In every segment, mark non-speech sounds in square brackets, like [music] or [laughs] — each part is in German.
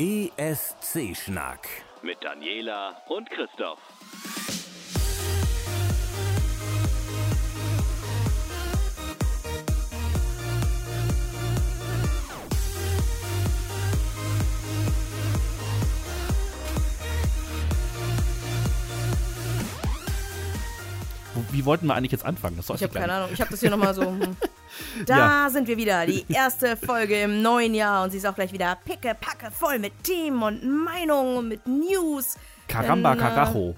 ESC-Schnack. Mit Daniela und Christoph. Wie wollten wir eigentlich jetzt anfangen? Das ich habe keine Ahnung. Ich habe das hier nochmal so. [laughs] Da ja. sind wir wieder. Die erste Folge im neuen Jahr. Und sie ist auch gleich wieder picke, packe voll mit Themen und Meinungen und mit News. Caramba Denn, äh, Carajo.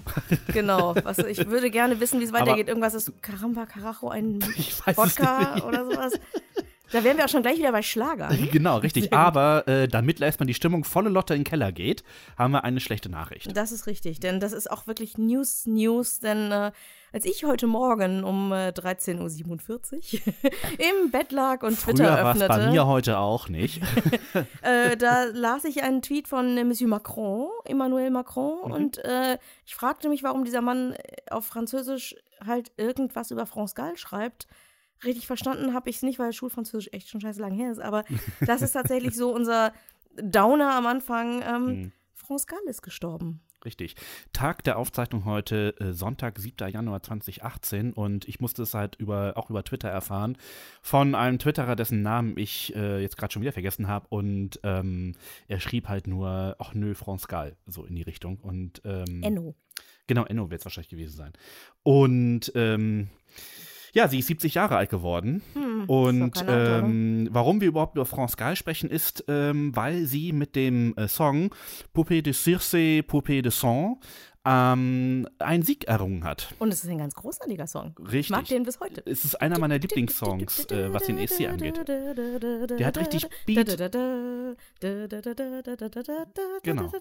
Genau. Was, ich würde gerne wissen, wie es weitergeht. Irgendwas ist Caramba Carajo ein [laughs] Wodka oder sowas. Da wären wir auch schon gleich wieder bei Schlager. [laughs] Genau, richtig. Aber äh, damit erstmal die Stimmung volle Lotte in den Keller geht, haben wir eine schlechte Nachricht. Das ist richtig, denn das ist auch wirklich News, News, denn äh, als ich heute Morgen um äh, 13.47 Uhr [laughs] im Bett lag und Twitter Früher öffnete. bei mir heute auch nicht. [laughs] äh, da las ich einen Tweet von Monsieur Macron, Emmanuel Macron, mhm. und äh, ich fragte mich, warum dieser Mann äh, auf Französisch halt irgendwas über France Gall schreibt richtig verstanden habe ich es nicht, weil Schulfranzösisch echt schon scheiße lang her ist. Aber das ist tatsächlich so unser Downer am Anfang. Ähm, hm. France Gall ist gestorben. Richtig. Tag der Aufzeichnung heute, äh, Sonntag, 7. Januar 2018. Und ich musste es halt über, auch über Twitter erfahren von einem Twitterer, dessen Namen ich äh, jetzt gerade schon wieder vergessen habe. Und ähm, er schrieb halt nur, ach nö, France Gall, so in die Richtung. Und ähm, Enno. Genau, Enno wird es wahrscheinlich gewesen sein. Und ähm, ja, sie ist 70 Jahre alt geworden. Hm, und ähm, warum wir überhaupt über France Gall sprechen, ist, ähm, weil sie mit dem äh, Song Poupée de Circe, Poupée de Sang ähm, einen Sieg errungen hat. Und es ist ein ganz großartiger Song. Richtig. Ich mag den bis heute. Es ist einer meiner Lieblingssongs, äh, was den ESC angeht. Der hat richtig Beat. Genau.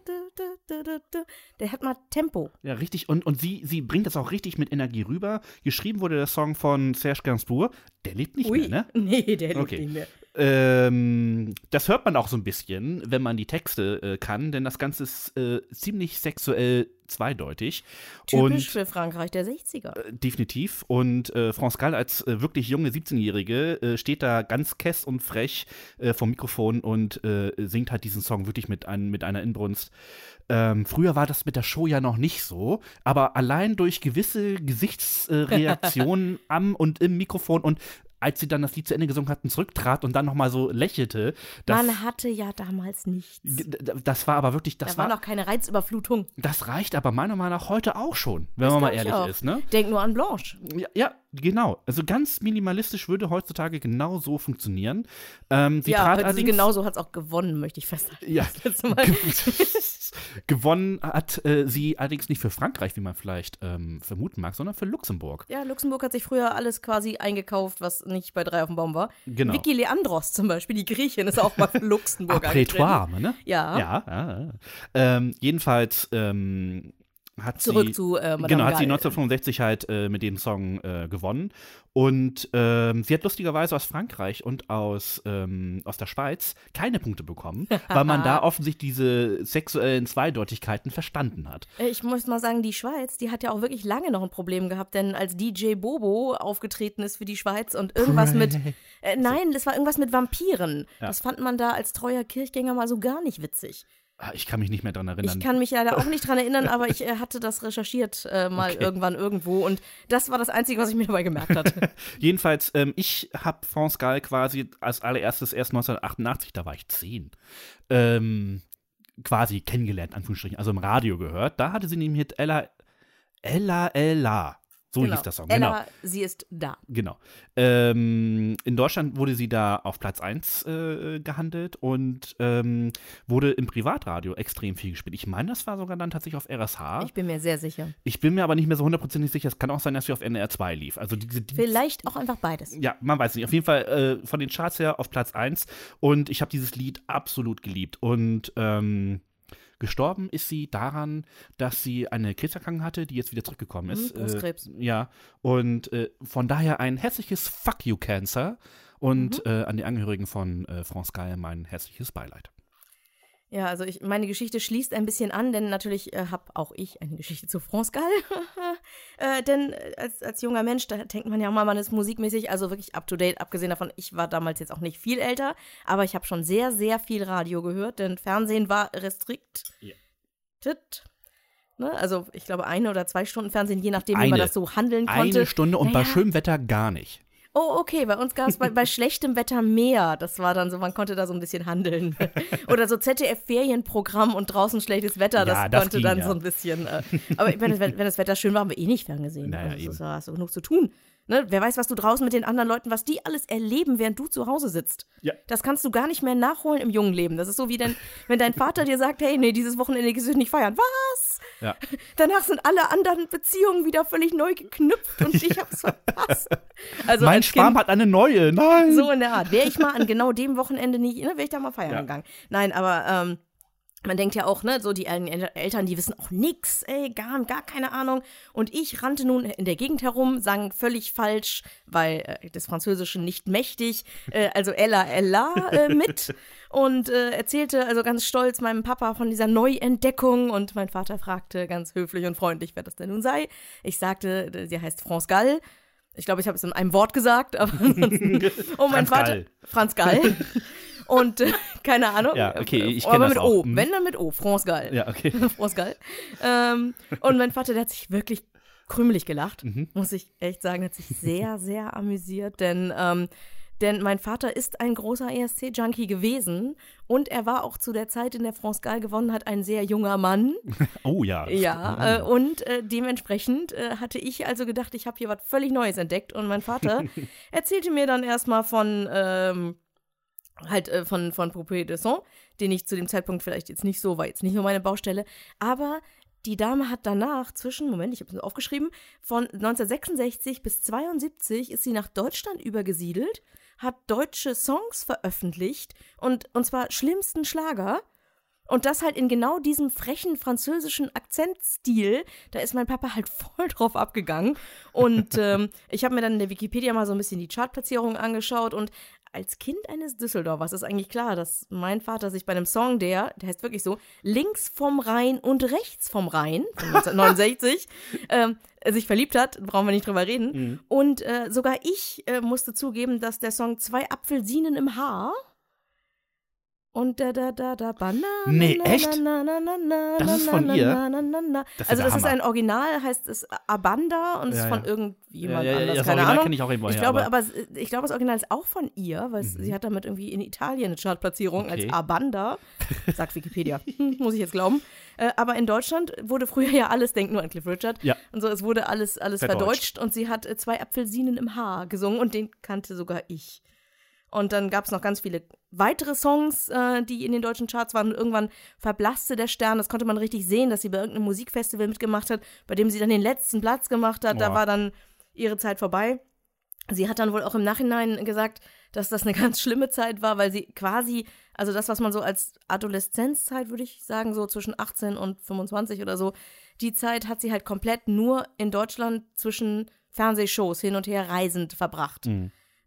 Der hat mal Tempo. Ja, richtig. Und, und sie, sie bringt das auch richtig mit Energie rüber. Geschrieben wurde der Song von Serge Gainsbourg. Der lebt nicht Ui. mehr, ne? [laughs] Nee, der lebt okay. nicht mehr. Ähm, das hört man auch so ein bisschen, wenn man die Texte äh, kann, denn das Ganze ist äh, ziemlich sexuell zweideutig. Typisch und, für Frankreich der 60er. Äh, definitiv. Und äh, France Gall als äh, wirklich junge 17-Jährige äh, steht da ganz kess und frech äh, vom Mikrofon und äh, singt halt diesen Song wirklich mit, ein, mit einer Inbrunst. Ähm, früher war das mit der Show ja noch nicht so, aber allein durch gewisse Gesichtsreaktionen [laughs] am und im Mikrofon und als sie dann das Lied zu Ende gesungen hatten, zurücktrat und dann nochmal so lächelte. Man hatte ja damals nichts. Das war aber wirklich, das da war, war noch keine Reizüberflutung. Das reicht aber meiner Meinung nach heute auch schon, wenn das man mal ehrlich ist. Ne? Denk nur an Blanche. Ja, ja, genau. Also ganz minimalistisch würde heutzutage genau so funktionieren. Ähm, sie ja, trat allerdings, sie genauso hat es auch gewonnen, möchte ich festhalten. Ja. [laughs] gewonnen hat äh, sie allerdings nicht für Frankreich, wie man vielleicht ähm, vermuten mag, sondern für Luxemburg. Ja, Luxemburg hat sich früher alles quasi eingekauft, was nicht bei drei auf dem Baum war. Genau. Vicky Leandros zum Beispiel, die Griechin, ist auch mal für Luxemburg [laughs] Prétoire, ne? Ja. Ja, ja. Ähm, jedenfalls ähm, hat Zurück sie, zu äh, Madame Genau, hat sie 1965 halt äh, mit dem Song äh, gewonnen. Und ähm, sie hat lustigerweise aus Frankreich und aus, ähm, aus der Schweiz keine Punkte bekommen, [laughs] weil man da offensichtlich diese sexuellen Zweideutigkeiten verstanden hat. Äh, Ich muss mal sagen, die Schweiz, die hat ja auch wirklich lange noch ein Problem gehabt, denn als DJ Bobo aufgetreten ist für die Schweiz und irgendwas mit. Äh, nein, das war irgendwas mit Vampiren. Ja. Das fand man da als treuer Kirchgänger mal so gar nicht witzig. Ah, Ich kann mich nicht mehr dran erinnern. Ich kann mich leider auch nicht dran erinnern, aber [laughs] ich äh, hatte das recherchiert äh, mal Okay. irgendwann irgendwo und das war das Einzige, was ich mir dabei gemerkt hatte. [laughs] Jedenfalls, ähm, ich habe France Gall quasi als allererstes erst 1988, da war ich zehn, ähm, quasi kennengelernt, Anführungsstrichen, also im Radio gehört. Da hatte sie nämlich mit Ella, Ella, Ella. So genau. hieß das Song, Ella, genau. sie ist da. Genau. Ähm, in Deutschland wurde sie da auf Platz 1 äh, gehandelt und ähm, wurde im Privatradio extrem viel gespielt. Ich meine, das war sogar dann tatsächlich auf RSH. Ich bin mir sehr sicher. Ich bin mir aber nicht mehr so hundertprozentig sicher. Es kann auch sein, dass sie auf NR 2 lief. Also diese Dienst- Vielleicht auch einfach beides. ja, man weiß nicht. Auf jeden Fall äh, von den Charts her auf Platz 1. Und ich habe dieses Lied absolut geliebt. Und ähm, gestorben ist sie daran, dass sie eine Krebserkrankung hatte, die jetzt wieder zurückgekommen ist. Mhm, Brustkrebs. Äh, ja. Und äh, von daher ein herzliches Fuck you Cancer. Und Mhm. äh, an die Angehörigen von äh, France Gall mein herzliches Beileid. Ja, also ich, meine Geschichte schließt ein bisschen an, denn natürlich äh, habe auch ich eine Geschichte zu France Gall. [laughs] äh, denn äh, als, als junger Mensch, da denkt man ja auch mal, man ist musikmäßig, also wirklich up to date, abgesehen davon, ich war damals jetzt auch nicht viel älter, aber ich habe schon sehr, sehr viel Radio gehört, denn Fernsehen war restrikt. Ja. Ne? Also ich glaube eine oder zwei Stunden Fernsehen, je nachdem, wie Eine. man das so handeln konnte. Eine Stunde und bei Naja. schönem Wetter gar nicht. Oh, okay, bei uns gab es bei, bei [laughs] schlechtem Wetter mehr. Das war dann so, man konnte da so ein bisschen handeln. [laughs] Oder so ZDF-Ferienprogramm und draußen schlechtes Wetter, das, Ja, das konnte ging, dann ja. so ein bisschen. Äh, aber wenn, das- wenn das Wetter schön war, haben wir eh nicht ferngesehen. [laughs] Naja, also, das war hast du genug zu tun. Ne? Wer weiß, was du draußen mit den anderen Leuten, was die alles erleben, während du zu Hause sitzt. Ja. Das kannst du gar nicht mehr nachholen im jungen Leben. Das ist so wie denn, [laughs] wenn dein Vater dir sagt, hey, nee, dieses Wochenende gehst du nicht feiern. Was? Ja. [laughs] Danach sind alle anderen Beziehungen wieder völlig neu geknüpft und [laughs] ich hab's verpasst. Also mein Schwarm kind, hat eine neue. Nein. so in der Art. Wäre ich mal an genau dem Wochenende nicht, ne, wäre ich da mal feiern Ja. gegangen. Nein, aber ähm, man denkt ja auch, ne, so die El- El- Eltern, die wissen auch nix, ey, gar, gar keine Ahnung. Und ich rannte nun in der Gegend herum, sang völlig falsch, weil äh, des Französischen nicht mächtig, äh, also Ella Ella äh, mit [laughs] und äh, erzählte also ganz stolz meinem Papa von dieser Neuentdeckung und mein Vater fragte ganz höflich und freundlich, wer das denn nun sei. Ich sagte, äh, sie heißt France Gall. Ich glaube, ich habe es in einem Wort gesagt, aber [laughs] ansonsten. Und mein Franz Vater. Gall. Franz Gall. [laughs] Und äh, keine Ahnung. Ja, okay, ich Aber kenn das mit auch. O. Mhm. Wenn dann mit O. France Gall. Ja, okay. [laughs] France Gall. Ähm, und mein Vater, der hat sich wirklich krümelig gelacht, Mhm. muss ich echt sagen, hat sich sehr, [laughs] sehr amüsiert, denn, ähm, denn mein Vater ist ein großer ESC-Junkie gewesen und er war auch zu der Zeit, in der France Gall gewonnen hat, ein sehr junger Mann. [laughs] Oh ja. Ja, äh, und äh, dementsprechend äh, hatte ich also gedacht, ich habe hier was völlig Neues entdeckt. Und mein Vater erzählte mir dann erstmal von, ähm, halt äh, von, von Poupée de Son, den ich zu dem Zeitpunkt vielleicht jetzt nicht so, war jetzt nicht nur meine Baustelle, aber die Dame hat danach zwischen, Moment, ich habe es aufgeschrieben, von 1966 bis 72 ist sie nach Deutschland übergesiedelt, hat deutsche Songs veröffentlicht und, und zwar schlimmsten Schlager. Und das halt in genau diesem frechen französischen Akzentstil. Da ist mein Papa halt [laughs] voll drauf abgegangen. Und ähm, ich habe mir dann in der Wikipedia mal so ein bisschen die Chartplatzierungen angeschaut. Und als Kind eines Düsseldorfers ist eigentlich klar, dass mein Vater sich bei einem Song, der, der heißt wirklich so, links vom Rhein und rechts vom Rhein, von 1969, [laughs] ähm, sich verliebt hat, brauchen wir nicht drüber reden. Und äh, sogar ich äh, musste zugeben, dass der Song Zwei Apfelsinen im Haar und da da da da Banana. Nee, echt? Na, na, na, Das ist von na, ihr? Das ist also das ist Hammer. ein Original, heißt es Abanda und ist Ja, von ja. irgendjemand Ja, ja, anders, das keine Original Ahnung. kenn ich auch irgendwo ich glaube, aber- aber es- ich glaube, das Original ist auch von ihr, weil es- sie hat damit irgendwie in Italien eine Chartplatzierung Okay. als Abanda, [laughs] sagt Wikipedia, Hm, muss ich jetzt glauben. Äh, aber in Deutschland wurde früher [laughs] ja alles, denkt nur an Cliff Richard, Ja. und so, es wurde alles, alles Verdeutscht. verdeutscht und sie hat äh, zwei Apfelsinen im Haar gesungen und den kannte sogar ich. Und dann gab es noch ganz viele weitere Songs, äh, die in den deutschen Charts waren. Und irgendwann verblasste der Stern. Das konnte man richtig sehen, dass sie bei irgendeinem Musikfestival mitgemacht hat, bei dem sie dann den letzten Platz gemacht hat. Da Boah. war dann ihre Zeit vorbei. Sie hat dann wohl auch im Nachhinein gesagt, dass das eine [laughs] ganz schlimme Zeit war, weil sie quasi, also das, was man so als Adoleszenzzeit, würde ich sagen, so zwischen 18 und 25 oder so, die Zeit hat sie halt komplett nur in Deutschland zwischen Fernsehshows hin und her reisend verbracht.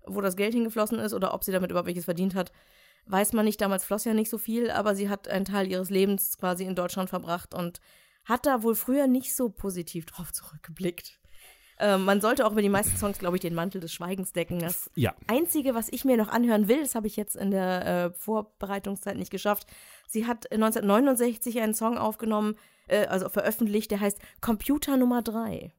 Wo das Geld hingeflossen ist oder ob sie damit überhaupt welches verdient hat, weiß man nicht. Damals floss ja nicht so viel, aber sie hat einen Teil ihres Lebens quasi in Deutschland verbracht und hat da wohl früher nicht so positiv drauf zurückgeblickt. Ähm, man sollte auch über die meisten Songs, glaube ich, den Mantel des Schweigens decken. Das Ja. Einzige, was ich mir noch anhören will, das habe ich jetzt in der äh, Vorbereitungszeit nicht geschafft. Sie hat 1969 einen Song aufgenommen, äh, also veröffentlicht, der heißt Computer Nummer 3.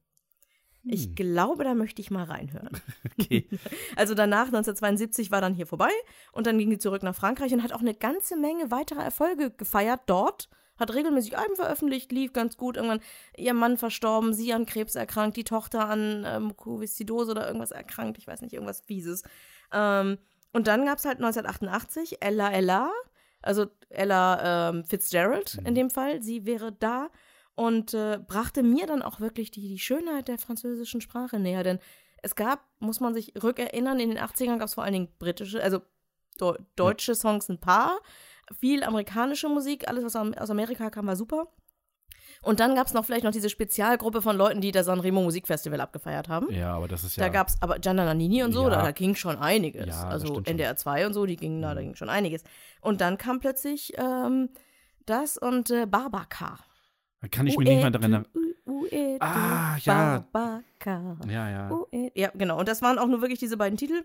Ich glaube, da möchte ich mal reinhören. [laughs] Okay. [laughs] Also danach, 1972, war dann hier vorbei und dann ging sie zurück nach Frankreich und hat auch eine ganze Menge weiterer Erfolge gefeiert dort. Hat regelmäßig Alben veröffentlicht, lief ganz gut. Irgendwann ihr Mann verstorben, sie an Krebs erkrankt, die Tochter an ähm, Mukoviszidose oder irgendwas erkrankt, ich weiß nicht, irgendwas Fieses. Ähm, und dann gab es halt 1988 Ella Ella, also Ella ähm, Fitzgerald in dem Fall. Sie wäre da und äh, brachte mir dann auch wirklich die, die Schönheit der französischen Sprache näher. Denn es gab, muss man sich rückerinnern, in den 80ern gab es vor allen Dingen britische, also deu- deutsche Songs ein paar, viel amerikanische Musik, alles, was aus Amerika kam, war super. Und dann gab es noch vielleicht noch diese Spezialgruppe von Leuten, die das Sanremo Musikfestival abgefeiert haben. Ja, aber das ist ja. Da gab es aber Gianna Nannini und so, Ja. da, da ging schon einiges. Ja, also. Mhm. NDR 2 und so, die gingen, da, da ging schon einiges. Und dann kam plötzlich ähm, Das und äh, Barbacar. Da kann ich mich nicht mehr daran erinnern. Ah, ja. Ja, ja. Ja, genau. Und das waren auch nur wirklich diese beiden Titel.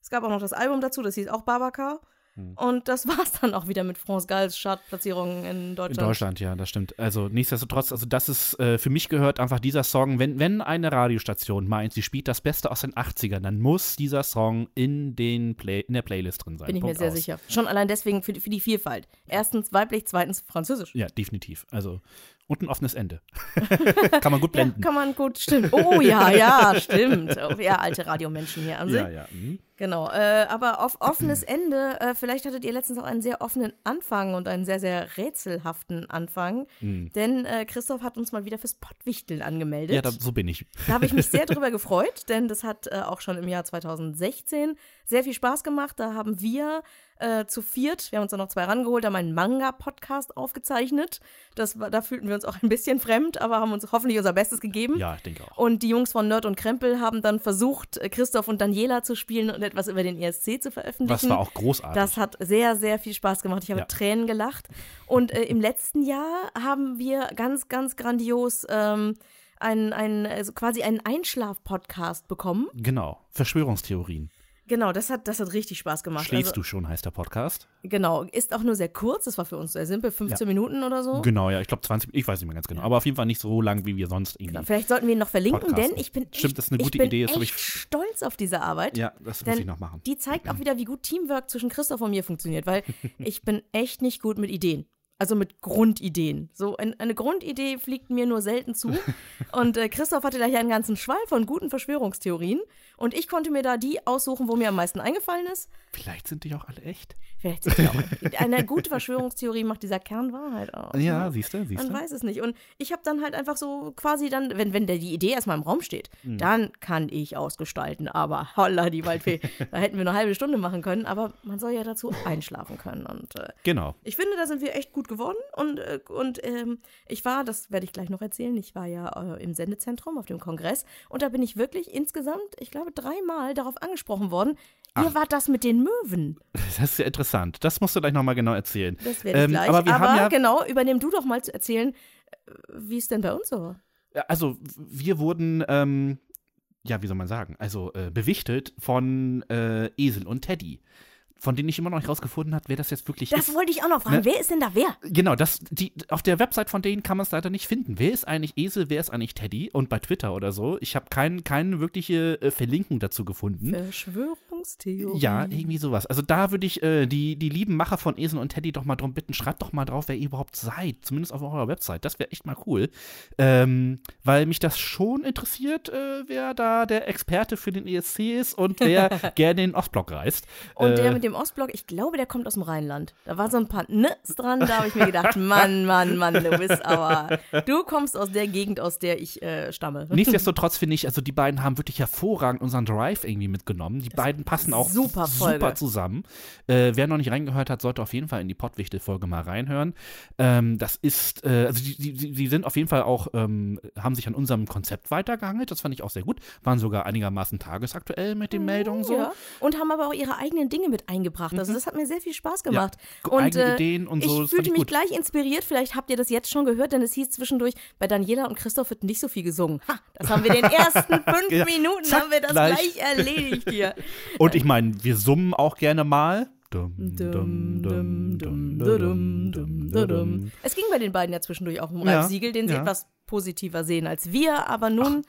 Es gab auch noch das Album dazu, das hieß auch Barbacar. Hm. Und das [laughs] war's dann auch wieder mit France Galls Chartplatzierungen in In Deutschland. Deutschland, ja, das stimmt. Also nichtsdestotrotz, also das ist, äh, für mich gehört einfach dieser Song, wenn, wenn eine Radiostation meint, sie spielt das Beste aus den 80ern, dann muss dieser Song in, den Play, in der Playlist drin sein. Bin ich mir Punkt sehr aus. sicher. Schon allein deswegen für, für die Vielfalt. Erstens weiblich, zweitens französisch. Ja, definitiv. Also, und ein offenes Ende. [laughs] Kann man gut Ja, blenden. kann man gut, stimmt. Oh ja, ja, stimmt. Oh, ja, alte Radiomenschen hier an sich. ja, ja. mhm. Genau, äh, aber auf offenes Ende, äh, vielleicht hattet ihr letztens auch einen sehr offenen Anfang und einen sehr, sehr rätselhaften Anfang, denn äh, Christoph hat uns mal wieder fürs Pottwichteln angemeldet. Mhm. Ja, da, so bin ich. Da habe ich mich sehr [laughs] drüber gefreut, denn das hat äh, auch schon im Jahr 2016 sehr viel Spaß gemacht. Da haben wir äh, zu viert, wir haben uns da noch zwei rangeholt, haben einen Manga-Podcast aufgezeichnet. Das war, da fühlten wir uns auch ein bisschen fremd, aber haben uns hoffentlich unser Bestes gegeben. Ja, ich denke auch. Und die Jungs von Nerd und Krempel haben dann versucht, äh, Christoph und Daniela zu spielen und etwas über den ESC zu veröffentlichen. Was war auch großartig. Das hat sehr, sehr viel Spaß gemacht. Ich habe Ja. Tränen gelacht. Und äh, im letzten Jahr haben wir ganz, ganz grandios ähm, einen, einen, also quasi einen Einschlaf-Podcast bekommen. genau. Verschwörungstheorien. Genau, das hat, das hat richtig Spaß gemacht. Schläfst also, du schon, heißt der Podcast. Genau, ist auch nur sehr kurz. Das war für uns sehr simpel, 15 Minuten oder so. Genau, ja, ich glaube 20, ich weiß nicht mehr ganz genau. Aber auf jeden Fall nicht so lang, wie wir sonst irgendwie. Vielleicht sollten wir ihn noch verlinken, Podcasten. denn ich bin Stimmt, das ist eine gute ich Idee, echt ich- stolz auf diese Arbeit. Ja, das muss ich noch machen. Die zeigt auch wieder, wie gut Teamwork zwischen Christoph und mir funktioniert, weil [laughs] ich bin echt nicht gut mit Ideen. Also mit Grundideen. So ein, eine Grundidee fliegt mir nur selten zu. [laughs] Und äh, Christoph hatte da hier einen ganzen Schwall von guten Verschwörungstheorien. Und ich konnte mir da die aussuchen, wo mir am meisten eingefallen ist. Vielleicht sind die auch alle echt. Vielleicht sind die auch. Eine gute Verschwörungstheorie macht dieser Kern Wahrheit aus. Ja, ne? siehst du, siehst Man du. weiß es nicht. Und ich habe dann halt einfach so quasi dann, wenn, wenn der, die Idee erstmal im Raum steht, Hm. dann kann ich ausgestalten. Aber holla, die Waldfee. [laughs] da hätten wir eine halbe Stunde machen können. Aber man soll ja dazu einschlafen können. Und äh, Genau. ich finde, da sind wir echt gut geworden. Und, äh, und ähm, ich war, das werde ich gleich noch erzählen, ich war ja äh, im Sendezentrum auf dem Kongress. Und da bin ich wirklich insgesamt, ich glaube, dreimal darauf angesprochen worden. Ihr wart das mit den Möwen. Das ist ja interessant. Das musst du gleich nochmal genau erzählen. Das werde ich Ähm, gleich. aber wir haben ja, genau, übernehm du doch mal zu erzählen, äh, wie es denn bei uns so war. Also wir wurden, ähm, ja, wie soll man sagen, also äh, bewichtelt von äh, Esel und Teddy, von denen ich immer noch nicht rausgefunden habe, wer das jetzt wirklich Das ist. wollte ich auch noch fragen. Ne? Wer ist denn da wer? Genau, das, die, auf der Website von denen kann man es leider nicht finden. Wer ist eigentlich Esel, wer ist eigentlich Teddy? Und bei Twitter oder so, ich habe kein, keine wirkliche äh, Verlinkung dazu gefunden. Verschwörungstheorie. Ja, irgendwie sowas. Also da würde ich äh, die, die lieben Macher von Esel und Teddy doch mal drum bitten, schreibt doch mal drauf, wer ihr überhaupt seid. Zumindest auf eurer Website. Das wäre echt mal cool. Ähm, weil mich das schon interessiert, äh, wer da der Experte für den ESC ist und wer [laughs] gerne in den Ostblock reist. Und äh, der mit dem Ostblock, ich glaube, der kommt aus dem Rheinland. Da war so ein paar N's dran, da habe ich mir gedacht, [laughs] Mann, Mann, Mann, du bist aber, du kommst aus der Gegend, aus der ich äh, stamme. Nichtsdestotrotz finde ich, also die beiden haben wirklich hervorragend unseren Drive irgendwie mitgenommen. Die beiden passen auch super super zusammen. Äh, wer noch nicht reingehört hat, sollte auf jeden Fall in die Pottwichtel-Folge mal reinhören. Ähm, das ist, äh, also die, die, die sind auf jeden Fall auch, ähm, haben sich an unserem Konzept weitergehangelt. Das fand ich auch sehr gut. Waren sogar einigermaßen tagesaktuell mit den Meldungen so. Mhm, Ja. Und haben aber auch ihre eigenen Dinge mit eingebracht. Also das hat mir sehr viel Spaß gemacht. Ja, und eigene Ideen und so, Ich fühlte ich mich gleich inspiriert. Vielleicht habt ihr das jetzt schon gehört, denn es hieß zwischendurch, bei Daniela und Christoph wird nicht so viel gesungen. Ha, das haben wir in den ersten [laughs] fünf Ja, Minuten zack, haben wir das gleich. gleich, erledigt hier. [laughs] Und ich meine, wir summen auch gerne mal. Es ging bei den beiden ja zwischendurch auch um Ja, Ralf Siegel, den sie ja. etwas positiver sehen als wir, aber nun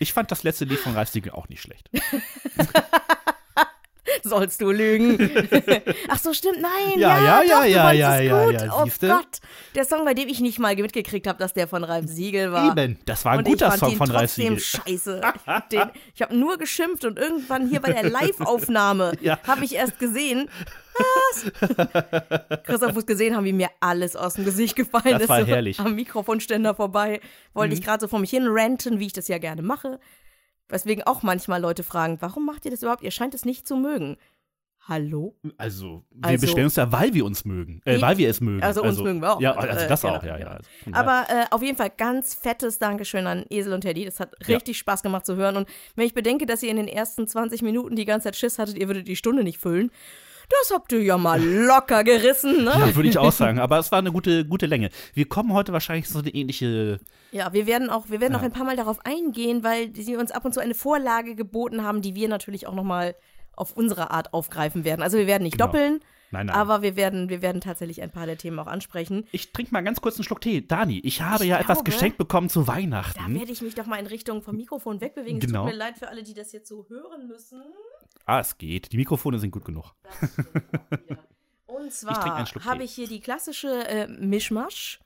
Ich fand das letzte Lied von Ralf Siegel auch nicht schlecht. [laughs] sollst du lügen. [laughs] Ach so, stimmt, nein. Ja, Ja, ja, doch, ja, ja, ja, es ja, gut. ja, oh? Gott, der Song, bei dem ich nicht mal mitgekriegt habe, dass der von Ralf Siegel war. Eben, das war ein und guter Song von Ralf Siegel. scheiße. Ich ich habe nur geschimpft und irgendwann hier bei der [laughs] Live-Aufnahme Ja. habe ich erst gesehen, was? Christoph muss gesehen haben, wie mir alles aus dem Gesicht gefallen Das ist. war herrlich. Am Mikrofonständer vorbei. Wollte Mhm. ich gerade so vor mich hin ranten, wie ich das ja gerne mache. Weswegen auch manchmal Leute fragen, warum macht ihr das überhaupt? Ihr scheint es nicht zu mögen. Hallo? Also, wir Also- bestellen uns ja, weil wir uns mögen. Äh, weil wir es mögen. Also uns mögen wir auch. Ja, Also, also äh, das genau, auch, ja, ja. genau. Also, Aber äh, auf jeden Fall ganz fettes Dankeschön an Esel und Teddy. Das hat Ja. richtig Spaß gemacht zu hören. Und wenn ich bedenke, dass ihr in den ersten 20 Minuten die ganze Zeit Schiss hattet, ihr würdet die Stunde nicht füllen, das habt ihr ja mal locker gerissen, ne? Ja, würde ich auch sagen. Aber es war eine gute, gute Länge. Wir kommen heute wahrscheinlich so eine ähnliche. Ja, wir werden auch, wir werden Ja. ein paar Mal darauf eingehen, weil sie uns ab und zu eine Vorlage geboten haben, die wir natürlich auch nochmal auf unsere Art aufgreifen werden. Also wir werden nicht Genau. doppeln, Nein, nein. aber wir werden, wir werden tatsächlich ein paar der Themen auch ansprechen. ich trinke mal ganz kurz einen Schluck Tee. Dani, ich habe Ich ja etwas glaube- geschenkt bekommen zu Da Weihnachten. werde ich mich doch mal in Richtung vom Mikrofon wegbewegen. Genau. Es tut mir leid für alle, die das jetzt so hören müssen. Ah, es geht. Die Mikrofone sind gut genug. Und [laughs] zwar habe ich hier die klassische äh, Mischmasch,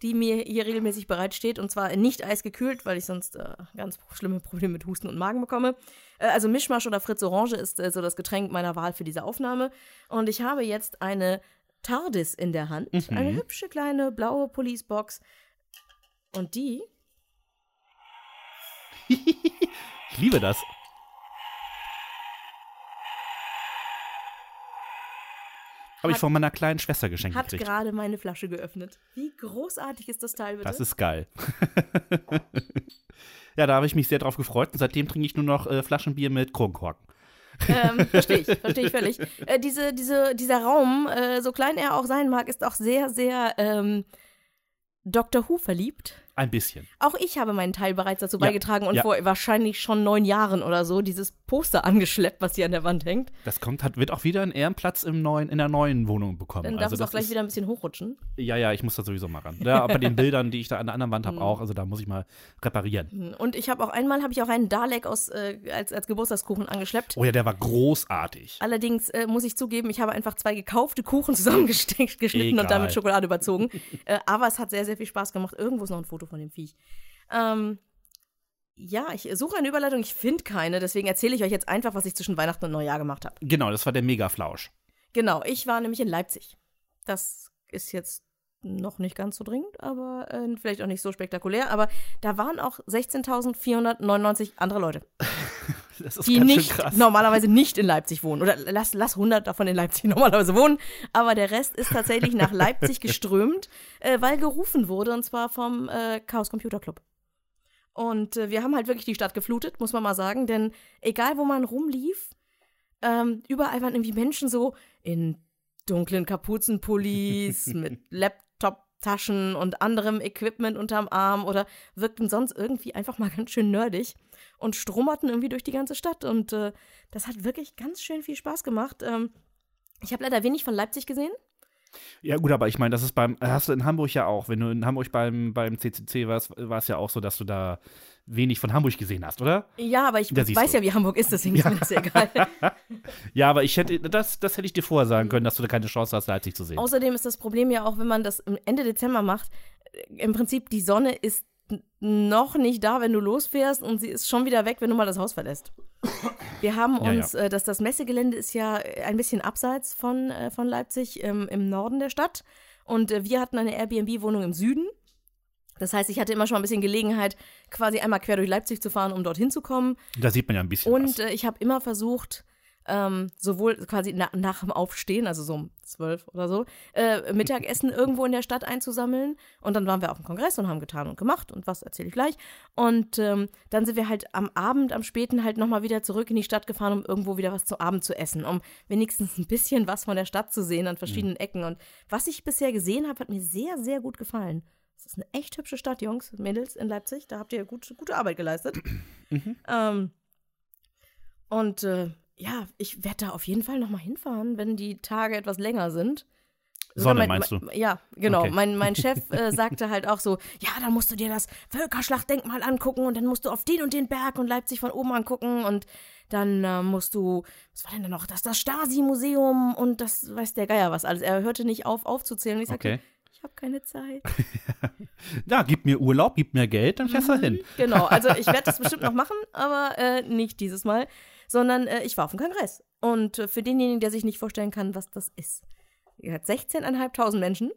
die mir hier regelmäßig bereitsteht. Und zwar nicht eisgekühlt, weil ich sonst äh, ganz schlimme Probleme mit Husten und Magen bekomme. Äh, also Mischmasch oder Fritz Orange ist äh, so das Getränk meiner Wahl für diese Aufnahme. Und ich habe jetzt eine TARDIS in der Hand. Mhm. Eine hübsche kleine blaue Policebox. Und die [laughs] Ich liebe das. Habe ich Hat- von meiner kleinen Schwester geschenkt hat gekriegt. gerade meine Flasche geöffnet. Wie großartig ist das Teil bitte? Das ist geil. [laughs] ja, da habe ich mich sehr drauf gefreut und seitdem trinke ich nur noch äh, Flaschenbier mit Kronkorken. ähm, [laughs] verstehe ich, verstehe ich völlig. Äh, diese, diese, dieser Raum, äh, so klein er auch sein mag, ist auch sehr, sehr ähm, Doctor Who verliebt. Ein bisschen. Auch ich habe meinen Teil bereits dazu Ja, beigetragen und ja. vor wahrscheinlich schon neun Jahren oder so dieses Poster angeschleppt, was hier an der Wand hängt. Das kommt, hat, wird auch wieder einen Ehrenplatz im neuen, in der neuen Wohnung bekommen. Dann darf also es auch gleich ist, wieder ein bisschen hochrutschen. Ja, ja, ich muss da sowieso mal ran. Ja, bei den [laughs] Bildern, die ich da an der anderen Wand habe, auch. Also da muss ich mal reparieren. Und ich habe auch einmal habe ich auch einen Dalek aus, äh, als, als Geburtstagskuchen angeschleppt. Oh ja, der war großartig. Allerdings äh, muss ich zugeben, ich habe einfach zwei gekaufte Kuchen [laughs] zusammengesteckt, geschnitten und damit Schokolade überzogen. [laughs] äh, aber es hat sehr, sehr viel Spaß gemacht. Irgendwo ist noch ein Foto von dem Viech. Ähm, ja, ich suche eine Überleitung, ich finde keine, deswegen erzähle ich euch jetzt einfach, was ich zwischen Weihnachten und Neujahr gemacht habe. Genau, das war der Mega-Flausch. Genau, ich war nämlich in Leipzig. Das ist jetzt noch nicht ganz so dringend, aber äh, vielleicht auch nicht so spektakulär. Aber da waren auch 16.499 andere Leute, [laughs] [laughs] Das ist die ganz nicht schön krass. normalerweise nicht in Leipzig wohnen. Oder lass, lass 100 davon in Leipzig [laughs] normalerweise wohnen. Aber der Rest ist tatsächlich nach Leipzig [laughs] geströmt, äh, weil gerufen wurde, und zwar vom äh, Chaos Computer Club. Und äh, wir haben halt wirklich die Stadt geflutet, muss man mal sagen. Denn egal, wo man rumlief, ähm, überall waren irgendwie Menschen so in dunklen Kapuzenpullis, mit Laptop-Taschen und anderem Equipment unterm Arm oder wirkten sonst irgendwie einfach mal [laughs] ganz schön nerdig und strommerten irgendwie durch die ganze Stadt. Und äh, das hat wirklich ganz schön viel Spaß gemacht. Ähm, ich habe leider wenig von Leipzig gesehen. Ja, gut, aber ich meine, das ist beim, hast du in Hamburg ja auch. Wenn du in Hamburg beim, beim CCC warst, war es ja auch so, dass du da wenig von Hamburg gesehen hast, oder? Ja, aber ich Da weiß ja, wie Hamburg ist, deswegen ist mir das egal. [laughs] Ja, aber ich hätte, das, das hätte ich dir vorher sagen können, dass du da keine Chance hast, Leipzig zu sehen. Außerdem ist das Problem ja auch, wenn man das Ende Dezember macht, äh, im Prinzip die Sonne ist noch nicht da, wenn du losfährst und sie ist schon wieder weg, wenn du mal das Haus verlässt. Wir haben Ja, uns, Äh, das, das Messegelände ist ja äh, ein bisschen abseits von, äh, von Leipzig ähm, im Norden der Stadt und äh, wir hatten eine Airbnb-Wohnung im Süden. Das heißt, ich hatte immer schon ein bisschen Gelegenheit, quasi einmal quer durch Leipzig zu fahren, um dorthin zu kommen. Da sieht man ja ein bisschen Und was. äh, ich habe immer versucht, ähm, sowohl quasi na nach dem Aufstehen, also so um zwölf oder so, äh, Mittagessen irgendwo in der Stadt einzusammeln. Und dann waren wir auf dem Kongress und haben getan und gemacht und was erzähle ich gleich. Und ähm, dann sind wir halt am Abend, am späten halt nochmal wieder zurück in die Stadt gefahren, um irgendwo wieder was zu Abend zu essen, um wenigstens ein bisschen was von der Stadt zu sehen an verschiedenen Ecken. Und was ich bisher gesehen habe, hat mir sehr, sehr gut gefallen. Es ist eine echt hübsche Stadt, Jungs, Mädels in Leipzig. Da habt ihr gut, gute Arbeit geleistet. Ähm, und äh, ja, ich werde da auf jeden Fall nochmal hinfahren, wenn die Tage etwas länger sind. Sogar Sonne, mein, meinst du? mein- Ja, genau. Okay. Mein, mein [laughs] Chef äh, sagte halt auch so, ja, dann musst du dir das Völkerschlachtdenkmal angucken und dann musst du auf den und den Berg und Leipzig von oben angucken und dann äh, musst du, was war denn da noch, das, das Stasi-Museum und das weiß der Geier was alles. Er hörte nicht auf, aufzuzählen. Ich sagte, Okay. ich habe keine Zeit. [laughs] Ja, gib mir Urlaub, gib mir Geld, dann fährst du hin. Genau, also [laughs] ich werde das bestimmt noch machen, aber äh, nicht dieses Mal, sondern äh, ich war auf dem Kongress. Und äh, für denjenigen, der sich nicht vorstellen kann, was das ist. Ihr hat 16.500 Menschen.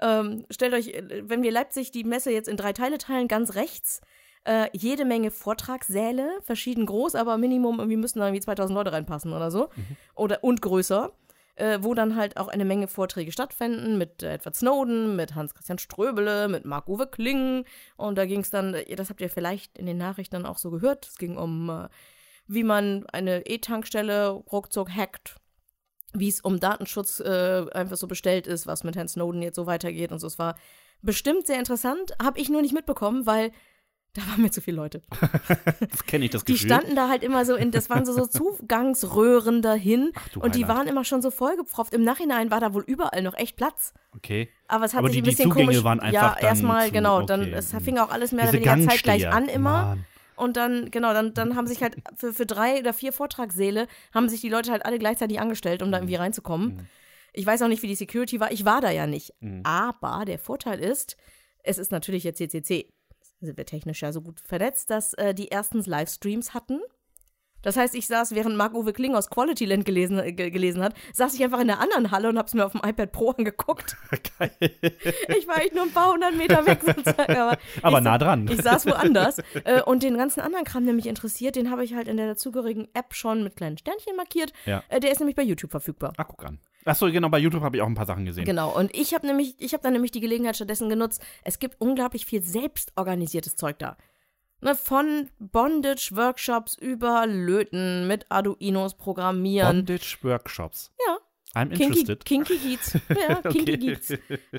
Ähm, stellt euch, äh, wenn wir Leipzig die Messe jetzt in drei Teile teilen, ganz rechts äh, jede Menge Vortragssäle, verschieden groß, aber Minimum irgendwie müssen da irgendwie 2000 Leute reinpassen oder so. Oder, und größer. Äh, wo dann halt auch eine Menge Vorträge stattfinden mit äh, Edward Snowden, mit Hans-Christian Ströbele, mit Marc-Uwe Kling. Und da ging es dann, äh, das habt ihr vielleicht in den Nachrichten dann auch so gehört, es ging um, äh, wie man eine E-Tankstelle ruckzuck hackt. wie es um Datenschutz äh, einfach so bestellt ist, was mit Herrn Snowden jetzt so weitergeht und so. Es war bestimmt sehr interessant, habe ich nur nicht mitbekommen, weil da waren mir zu viele Leute. [laughs] Das kenne ich, das Die Gefühl. standen da halt immer so in, das waren so, so Zugangsröhren dahin Ach und die Heiland. waren immer schon so vollgepfropft. Im Nachhinein war da wohl überall noch echt Platz. Okay. Aber es hat Aber sich die- ein die bisschen Zugänge komisch. waren einfach ja, dann erstmal genau. Dann okay, es hm. fing auch alles mehr oder weniger zeitgleich an immer. Mann. Und dann, genau, dann, dann haben sich halt für, für drei oder vier Vortragssäle haben sich die Leute halt alle gleichzeitig angestellt, um da irgendwie reinzukommen. Ich weiß auch nicht, wie die Security war. Ich war da ja nicht. Aber der Vorteil ist, es ist natürlich jetzt CCC. Sind wir technisch ja so gut vernetzt, dass äh, die erstens Livestreams hatten. Das heißt, ich saß, während Marc-Uwe Kling aus Qualityland gelesen, äh, ge- gelesen hat, saß ich einfach in der anderen Halle und hab's mir auf dem iPad Pro angeguckt. [laughs] Geil. Ich war echt nur ein paar hundert Meter weg sozusagen. Aber, [laughs] Aber nah dran. Ich saß woanders. [laughs] äh, und den ganzen anderen Kram, der mich interessiert, den habe ich halt in der dazugehörigen App schon mit kleinen Sternchen markiert. Ja. Äh, der ist nämlich bei YouTube verfügbar. Ach, guck an. Achso, genau, bei YouTube habe ich auch ein paar Sachen gesehen. Genau, und ich habe nämlich, ich habe dann nämlich die Gelegenheit stattdessen genutzt. Es gibt unglaublich viel selbstorganisiertes Zeug da. Ne, von Bondage-Workshops über Löten mit Arduinos programmieren. Bondage Workshops. Ja. I'm Kinky, interested. Kinky Geeks. Ja, [laughs] Kinky Okay. Geeks.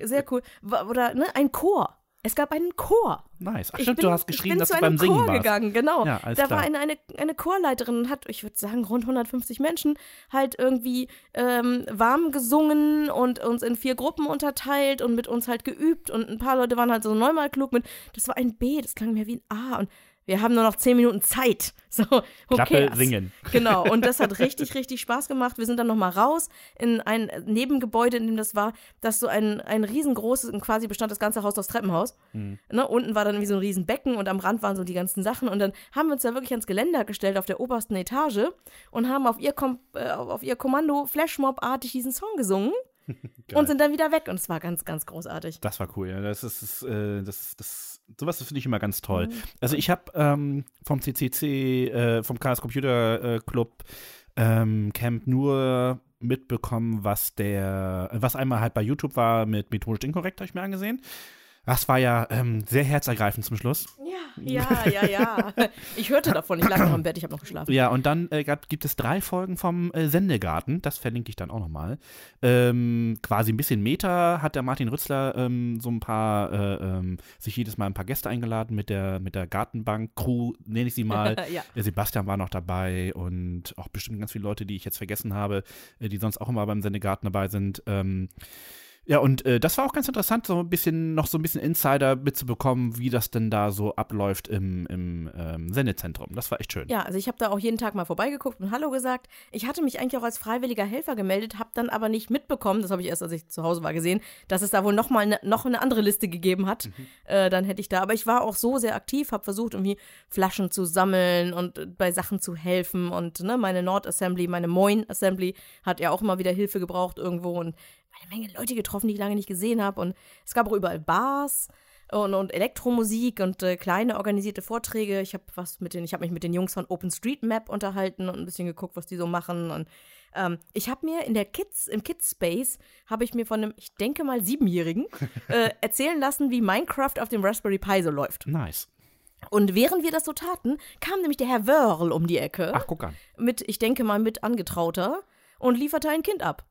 Sehr cool. Oder ne, ein Chor. Es gab einen Chor. Nice. Ach, Ich stimmt, bin, du hast geschrieben, ich bin dass zu du einem beim Singen Chor warst. gegangen, genau. Ja, da klar. war eine, eine, eine Chorleiterin und hat, ich würde sagen, rund 150 Menschen halt irgendwie ähm, warm gesungen und uns in vier Gruppen unterteilt und mit uns halt geübt und ein paar Leute waren halt so neunmal klug mit, das war ein B, das klang mir wie ein A und wir haben nur noch zehn Minuten Zeit. [laughs] So, who Klappe cares? singen. [laughs] Genau, [laughs] und das hat richtig, richtig Spaß gemacht. Wir sind dann nochmal raus in ein Nebengebäude, in dem das war, das so ein, ein riesengroßes, quasi bestand das ganze Haus aus Treppenhaus. Ne, unten war dann irgendwie so ein Riesenbecken und am Rand waren so die ganzen Sachen. Und dann haben wir uns da wirklich ans Geländer gestellt auf der obersten Etage und haben auf ihr, Kom äh, auf ihr Kommando Flashmob-artig diesen Song gesungen und sind dann wieder weg. Und es war ganz, ganz großartig. Das war cool, ja. Das ist, das, äh, das, das sowas finde ich immer ganz toll. Mhm. Also ich habe ähm, vom CCC, äh, vom Chaos Computer äh, Club ähm, Camp nur mitbekommen, was der, was einmal halt bei YouTube war mit methodisch inkorrekt, habe ich mir angesehen. Das war ja ähm, sehr herzergreifend zum Schluss. Ja, ja, ja, ja. [laughs] Ich hörte davon, ich lag noch im Bett, ich habe noch geschlafen. Ja, und dann äh, gab, gibt es drei Folgen vom äh, Sendegarten, das verlinke ich dann auch nochmal. Ähm, quasi ein bisschen Meta hat der Martin Rützler ähm, so ein paar, äh, ähm, sich jedes Mal ein paar Gäste eingeladen mit der, mit der Gartenbank-Crew, nenne ich sie mal. [laughs] ja. Sebastian war noch dabei und auch bestimmt ganz viele Leute, die ich jetzt vergessen habe, äh, die sonst auch immer beim Sendegarten dabei sind. Ja, und äh, das war auch ganz interessant, so ein bisschen, noch so ein bisschen Insider mitzubekommen, wie das denn da so abläuft im, im ähm, Sendezentrum. Das war echt schön. Ja, also ich habe da auch jeden Tag mal vorbeigeguckt und Hallo gesagt. Ich hatte mich eigentlich auch als freiwilliger Helfer gemeldet, habe dann aber nicht mitbekommen, das habe ich erst, als ich zu Hause war, gesehen, dass es da wohl noch mal ne, noch eine andere Liste gegeben hat. Äh, dann hätte ich da, aber ich war auch so sehr aktiv, habe versucht, irgendwie Flaschen zu sammeln und äh, bei Sachen zu helfen und ne, meine Nord Assembly, meine Moin Assembly hat ja auch immer wieder Hilfe gebraucht irgendwo und eine Menge Leute getroffen, die ich lange nicht gesehen habe und es gab auch überall Bars und, und Elektromusik und äh, kleine organisierte Vorträge. Ich habe was mit den, ich habe mich mit den Jungs von OpenStreetMap unterhalten und ein bisschen geguckt, was die so machen. Und ähm, ich habe mir in der Kids, im Kids Space, habe ich mir von einem, ich denke mal Siebenjährigen, [laughs] äh, erzählen lassen, wie Minecraft auf dem Raspberry Pi so läuft. Nice. Und während wir das so taten, kam nämlich der Herr Wörl um die Ecke Ach, guck an. mit, ich denke mal, mit Angetrauter und lieferte ein Kind ab.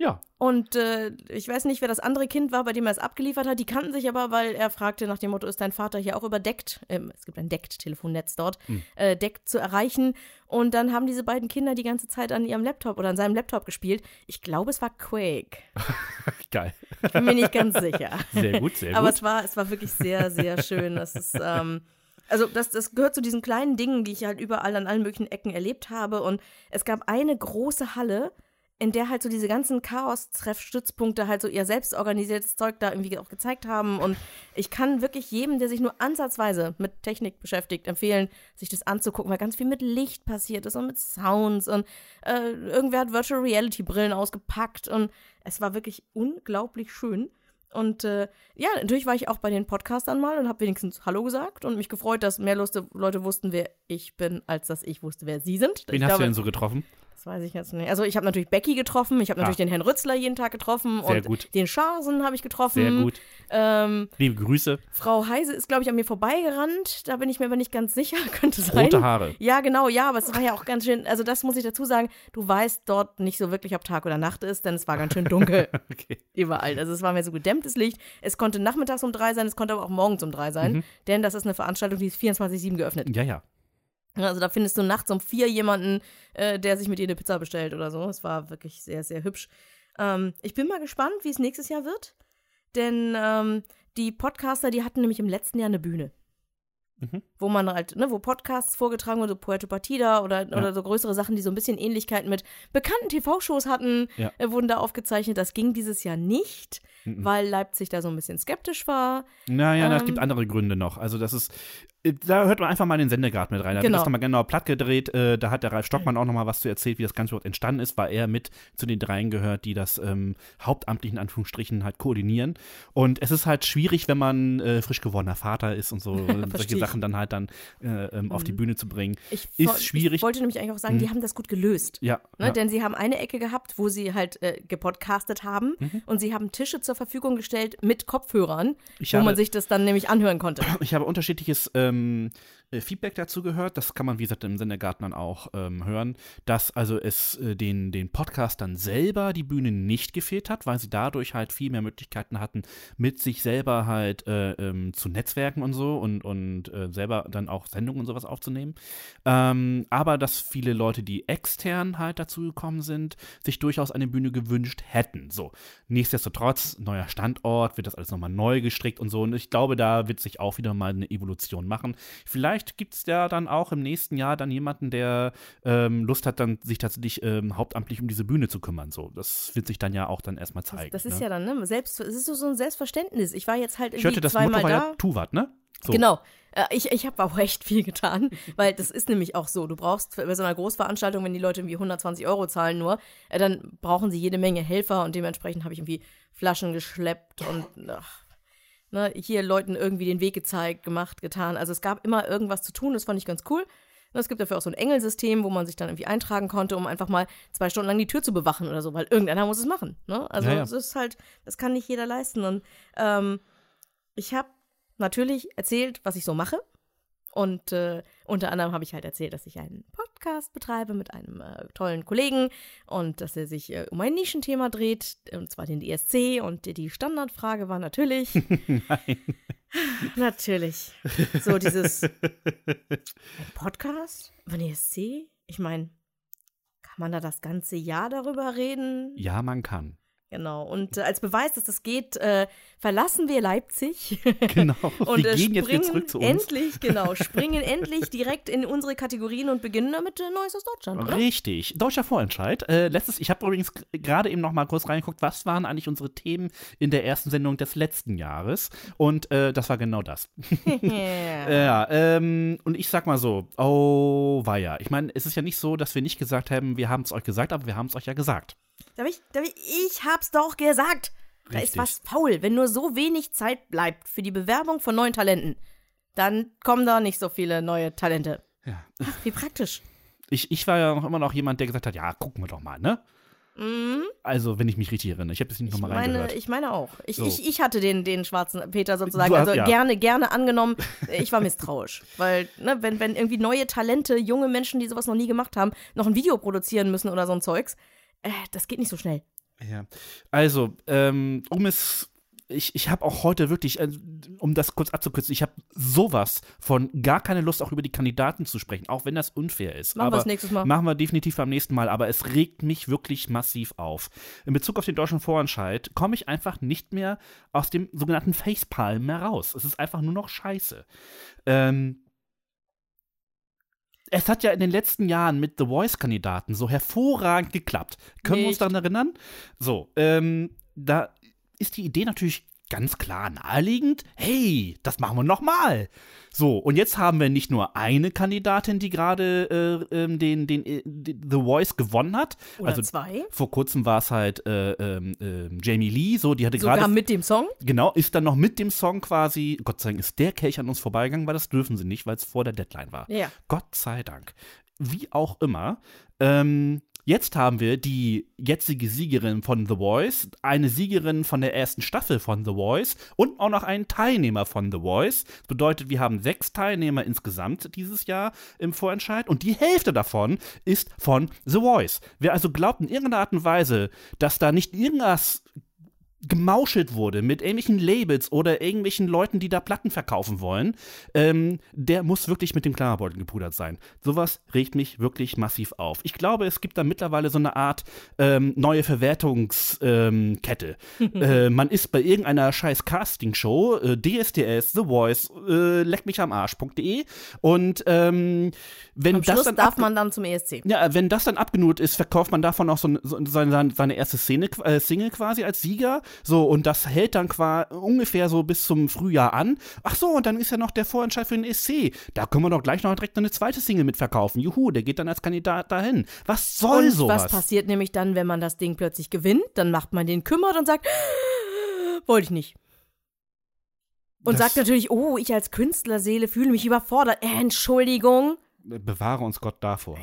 Ja. Und äh, ich weiß nicht, wer das andere Kind war, bei dem er es abgeliefert hat. Die kannten sich aber, weil er fragte nach dem Motto, ist dein Vater hier auch überdeckt? Ähm, es gibt ein Deckt-Telefonnetz dort, äh, deckt zu erreichen. Und dann haben diese beiden Kinder die ganze Zeit an ihrem Laptop oder an seinem Laptop gespielt. Ich glaube, es war Quake. [laughs] Geil. Ich bin mir nicht ganz sicher. Sehr gut, sehr Aber gut. es war, es war wirklich sehr, sehr schön. Das ist, ähm, also das, das gehört zu diesen kleinen Dingen, die ich halt überall an allen möglichen Ecken erlebt habe. Und es gab eine große Halle, in der halt so diese ganzen Chaos-Treff-Stützpunkte halt so ihr selbst organisiertes Zeug da irgendwie auch gezeigt haben. Und ich kann wirklich jedem, der sich nur ansatzweise mit Technik beschäftigt, empfehlen, sich das anzugucken, weil ganz viel mit Licht passiert ist und mit Sounds und äh, irgendwer hat Virtual Reality Brillen ausgepackt und es war wirklich unglaublich schön. Und äh, ja, natürlich war ich auch bei den Podcastern mal und habe wenigstens Hallo gesagt und mich gefreut, dass mehr Leute, Leute wussten, wer ich bin, als dass ich wusste, wer sie sind. Wen ich hast glaube, du denn so getroffen? Das weiß ich jetzt nicht. Also ich habe natürlich Becky getroffen, ich habe natürlich Ah. den Herrn Rützler jeden Tag getroffen Sehr und gut. den Scharsen habe ich getroffen. Sehr gut. Ähm, Liebe Grüße. Frau Heise ist, glaube ich, an mir vorbeigerannt. Da bin ich mir aber nicht ganz sicher. [laughs] Könnte sein. Rote Haare. Ja, genau, ja, aber es war ja auch ganz schön, also das muss ich dazu sagen, du weißt dort nicht so wirklich, ob Tag oder Nacht ist, denn es war ganz schön dunkel [laughs] Okay. überall. Also es war mir so gedämmtes Licht. Es konnte nachmittags um drei sein, es konnte aber auch morgens um drei sein, Mhm. denn das ist eine Veranstaltung, die ist 24-7 geöffnet. Ja, ja. Also da findest du nachts um vier jemanden, äh, der sich mit dir eine Pizza bestellt oder so. Es war wirklich sehr, sehr hübsch. Ähm, ich bin mal gespannt, wie es nächstes Jahr wird, denn ähm, die Podcaster, die hatten nämlich im letzten Jahr eine Bühne. Mhm. Wo man halt, ne, wo Podcasts vorgetragen wurden, so Puerto Partida oder, oder so größere Sachen, die so ein bisschen Ähnlichkeiten mit bekannten TV-Shows hatten, Ja. äh, wurden da aufgezeichnet. Das ging dieses Jahr nicht, Mhm. weil Leipzig da so ein bisschen skeptisch war. Naja, es Ähm, gibt andere Gründe noch. Also das ist, äh, da hört man einfach mal den Sendegrad mit rein. Da wird Genau. das nochmal genau platt gedreht. Äh, da hat der Ralf Stockmann auch nochmal was zu erzählt, wie das Ganze überhaupt entstanden ist, weil er mit zu den dreien gehört, die das ähm, hauptamtlich in Anführungsstrichen halt koordinieren. Und es ist halt schwierig, wenn man äh, frisch gewordener Vater ist und so [laughs] solche ich. Sachen dann halt dann äh, ähm, auf die Mhm. Bühne zu bringen. Ich, Ist schwierig. Ich wollte nämlich eigentlich auch sagen, die Mhm. haben das gut gelöst. Ja, Ne, ja. Denn sie haben eine Ecke gehabt, wo sie halt äh, gepodcastet haben Mhm. und sie haben Tische zur Verfügung gestellt mit Kopfhörern, Ich wo habe- man sich das dann nämlich anhören konnte. Ich habe unterschiedliches ähm, äh, Feedback dazu gehört. Das kann man, wie gesagt, im Sendegarten dann auch ähm, hören, dass also es äh, den, den Podcastern selber die Bühne nicht gefehlt hat, weil sie dadurch halt viel mehr Möglichkeiten hatten, mit sich selber halt äh, ähm, zu netzwerken und so und, und äh, selber dann auch Sendungen und sowas aufzunehmen. Ähm, aber dass viele Leute, die extern halt dazu gekommen sind, sich durchaus eine Bühne gewünscht hätten. So, nichtsdestotrotz, neuer Standort, wird das alles nochmal neu gestrickt und so. Und ich glaube, da wird sich auch wieder mal eine Evolution machen. Vielleicht gibt es ja dann auch im nächsten Jahr dann jemanden, der ähm, Lust hat, dann sich tatsächlich ähm, hauptamtlich um diese Bühne zu kümmern. So, das wird sich dann ja auch dann erstmal Das, zeigen. das ist ne? ja dann, ne? Selbst, es ist so, so ein Selbstverständnis. Ich war jetzt halt ich irgendwie hörte, das zweimal Motto war da. ja Tuvat, ne? So. Genau. Äh, Ich, ich habe auch echt viel getan, [laughs] weil das ist nämlich auch so. Du brauchst bei so einer Großveranstaltung, wenn die Leute irgendwie 120 Euro zahlen nur, äh, dann brauchen sie jede Menge Helfer und dementsprechend habe ich irgendwie Flaschen geschleppt und ach, ne, hier Leuten irgendwie den Weg gezeigt, gemacht, getan. Also es gab immer irgendwas zu tun, das fand ich ganz cool. Und Es gibt dafür auch so ein Engelsystem, wo man sich dann irgendwie eintragen konnte, um einfach mal zwei Stunden lang die Tür zu bewachen oder so, weil irgendeiner muss es machen. Ne? Also Ja, ja. es ist halt, das kann nicht jeder leisten. Und ähm, ich habe natürlich erzählt, was ich so mache. Und äh, unter anderem habe ich halt erzählt, dass ich einen Podcast betreibe mit einem äh, tollen Kollegen und dass er sich äh, um ein Nischenthema dreht, und zwar den ESC. Und die, Standardfrage war natürlich, [laughs] Nein. natürlich, so dieses Podcast über den ESC? Ich meine, kann man da das ganze Jahr darüber reden? Ja, man kann. Genau. Und äh, als Beweis, dass das geht, äh, verlassen wir Leipzig. [laughs] Genau. [laughs] Und Wir gehen jetzt wieder springen zurück zu uns. endlich, genau, [laughs] springen endlich direkt in unsere Kategorien und beginnen damit äh, Neues aus Deutschland, oder? Richtig. Deutscher Vorentscheid. Äh, letztes, ich habe übrigens gerade eben noch mal kurz reingeguckt, was waren eigentlich unsere Themen in der ersten Sendung des letzten Jahres. Und äh, das war genau das. Ja, ähm, und ich sag mal so, oh, war ja. Ich meine, es ist ja nicht so, dass wir nicht gesagt haben, wir haben es euch gesagt, aber wir haben es euch ja gesagt. Darf ich, darf ich, ich hab's doch gesagt. Da ist Richtig. was faul. Wenn nur so wenig Zeit bleibt für die Bewerbung von neuen Talenten, dann kommen da nicht so viele neue Talente. Ja. Ach, wie praktisch. Ich, ich war ja noch immer noch jemand, der gesagt hat, ja, gucken wir doch mal, ne? Mhm. Also, wenn ich mich richtig erinnere. Ich habe das nicht Ich nochmal reingehört. ich meine auch. Ich, So. ich, ich hatte den, den schwarzen Peter sozusagen, hast- also ja. gerne, gerne angenommen. [laughs] Ich war misstrauisch. Weil, ne, wenn, wenn irgendwie neue Talente, junge Menschen, die sowas noch nie gemacht haben, noch ein Video produzieren müssen oder so ein Zeugs, äh, das geht nicht so schnell. Ja. Also, ähm, um es. Ich, ich habe auch heute wirklich, äh, um das kurz abzukürzen, ich habe sowas von gar keine Lust, auch über die Kandidaten zu sprechen, auch wenn das unfair ist. Machen wir Aber das nächstes Mal. Machen wir definitiv beim nächsten Mal, aber es regt mich wirklich massiv auf. In Bezug auf den deutschen Vorentscheid komme ich einfach nicht mehr aus dem sogenannten Facepalm mehr raus. Es ist einfach nur noch scheiße. Ähm, es hat ja in den letzten Jahren mit The Voice-Kandidaten so hervorragend geklappt. Können wir uns Nicht. daran erinnern? So, ähm, da ist die Idee natürlich ganz klar naheliegend. Hey, das machen wir nochmal. So, und jetzt haben wir nicht nur eine Kandidatin, die gerade äh, ähm, den, den, äh, The Voice gewonnen hat. Oder also zwei. vor kurzem war es halt äh, ähm, ähm, Jamie Lee, so, die hatte Sogar gerade mit dem Song. Genau, ist dann noch mit dem Song quasi, Gott sei Dank ist der Kelch an uns vorbeigegangen, weil das dürfen sie nicht, weil es vor der Deadline war. Ja. Gott sei Dank. Wie auch immer, ähm, jetzt haben wir die jetzige Siegerin von The Voice, eine Siegerin von der ersten Staffel von The Voice und auch noch einen Teilnehmer von The Voice. Das bedeutet, wir haben sechs Teilnehmer insgesamt dieses Jahr im Vorentscheid und die Hälfte davon ist von The Voice. Wer also glaubt in irgendeiner Art und Weise, dass da nicht irgendwas gemauschelt wurde mit irgendwelchen Labels oder irgendwelchen Leuten, die da Platten verkaufen wollen, ähm, der muss wirklich mit dem Klammerbeutel gepudert sein. Sowas regt mich wirklich massiv auf. Ich glaube, es gibt da mittlerweile so eine Art ähm, neue Verwertungskette. Ähm, [laughs] äh, man ist bei irgendeiner scheiß Castingshow, äh, DSDS, The Voice, äh, leck mich am Arsch.de und ähm, wenn Am das Schluss dann darf man dann zum ESC. ja, wenn das dann abgenut ist, verkauft man davon auch so, so seine, seine erste Szene, äh, Single quasi als Sieger. So, und das hält dann quasi ungefähr so bis zum Frühjahr an. Ach so, und dann ist ja noch der Vorentscheid für den ESC. Da können wir doch gleich noch direkt eine zweite Single mitverkaufen. Juhu, der geht dann als Kandidat dahin. Was soll Und sowas? was passiert nämlich dann, wenn man das Ding plötzlich gewinnt? Dann macht man den kümmert und sagt, wollte ich nicht. Und Das- sagt natürlich, oh, ich als Künstlerseele fühle mich überfordert. Äh, Entschuldigung. Bewahre uns Gott davor.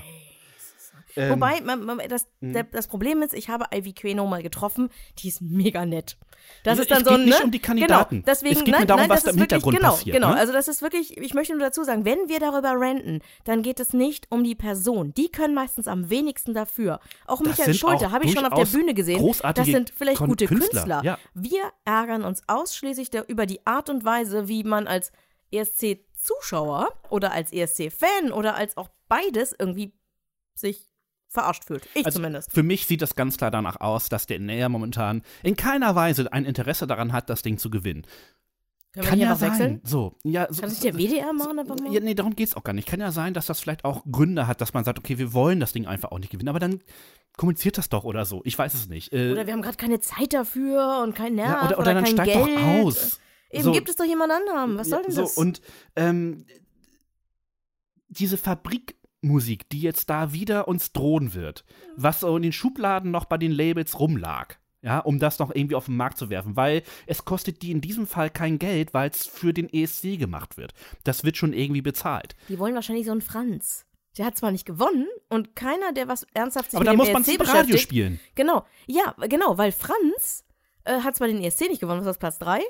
Ähm, Wobei, man, man, das, der, das Problem ist, ich habe Ivy Queno mal getroffen, die ist mega nett. Das Es ist dann so ein, nicht ne? um die Kandidaten. Genau, deswegen, Es geht nein, mir darum, nein, was das da im ist wirklich, Hintergrund genau, passiert, Genau, ne? also das ist wirklich, ich möchte nur dazu sagen, wenn wir darüber ranten, dann geht es nicht um die Person. Die können meistens am wenigsten dafür. Auch Das Michael Schulte habe ich schon auf der Bühne gesehen. großartige Das sind vielleicht Kon- gute Künstler, Künstler. ja. Wir ärgern uns ausschließlich der, über die Art und Weise, wie man als ESC-Zuschauer oder als ESC-Fan oder als auch beides irgendwie sich verarscht fühlt. Ich Also zumindest. Für mich sieht das ganz klar danach aus, dass der NR momentan in keiner Weise ein Interesse daran hat, das Ding zu gewinnen. Können Kann ja sein. wechseln? So, ja, so, Kann sich der WDR machen einfach mal? Ja, nee, darum geht's auch gar nicht. Kann ja sein, dass das vielleicht auch Gründe hat, dass man sagt, okay, wir wollen das Ding einfach auch nicht gewinnen, aber dann kommuniziert das doch oder so. Ich weiß es nicht. Äh, Oder wir haben gerade keine Zeit dafür und kein Nerv ja, oder, oder dann kein steigt Geld. doch aus. Eben, So. gibt es doch jemand anderen. Was soll denn so, das? Und ähm, diese Fabrikmusik, die jetzt da wieder uns drohen wird, was so in den Schubladen noch bei den Labels rumlag, ja, um das noch irgendwie auf den Markt zu werfen, weil es kostet die in diesem Fall kein Geld, weil es für den ESC gemacht wird. Das wird schon irgendwie bezahlt. Die wollen wahrscheinlich so einen Franz. Der hat zwar nicht gewonnen und keiner, der was ernsthaft sich Aber mit da dem muss man es Radio spielen. Genau. Ja, genau, weil Franz äh, hat zwar den ESC nicht gewonnen, was war das, Platz 3?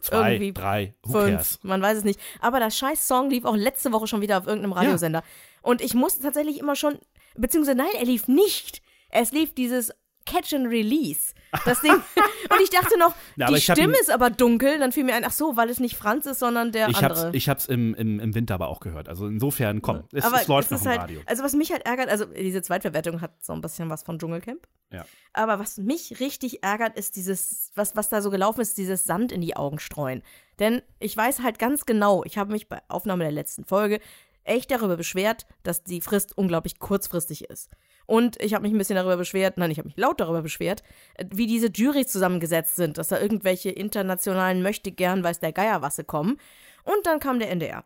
Zwei, Irgendwie drei, who Fünf, cares? man weiß es nicht. Aber der scheiß Song lief auch letzte Woche schon wieder auf irgendeinem Radiosender. Und ich musste tatsächlich immer schon, beziehungsweise nein, er lief nicht. Es lief dieses Catch and Release. Das Ding. [laughs] und ich dachte noch, Na, die Stimme ist aber dunkel. Dann fiel mir ein, ach so, weil es nicht Franz ist, sondern der Ich hab's, andere. ich hab's im, im, im Winter aber auch gehört. Also insofern, komm, es, aber es läuft es noch ist im halt, Radio. Also was mich halt ärgert, also diese Zweitverwertung hat so ein bisschen was von Dschungelcamp. Ja. Aber was mich richtig ärgert, ist dieses, was, was da so gelaufen ist, dieses Sand in die Augen streuen. Denn ich weiß halt ganz genau, ich habe mich bei Aufnahme der letzten Folge echt darüber beschwert, dass die Frist unglaublich kurzfristig ist. Und ich habe mich ein bisschen darüber beschwert, nein, ich habe mich laut darüber beschwert, wie diese Jurys zusammengesetzt sind, dass da irgendwelche internationalen Möchtegern, weiß der Geierwasse kommen. Und dann kam der NDR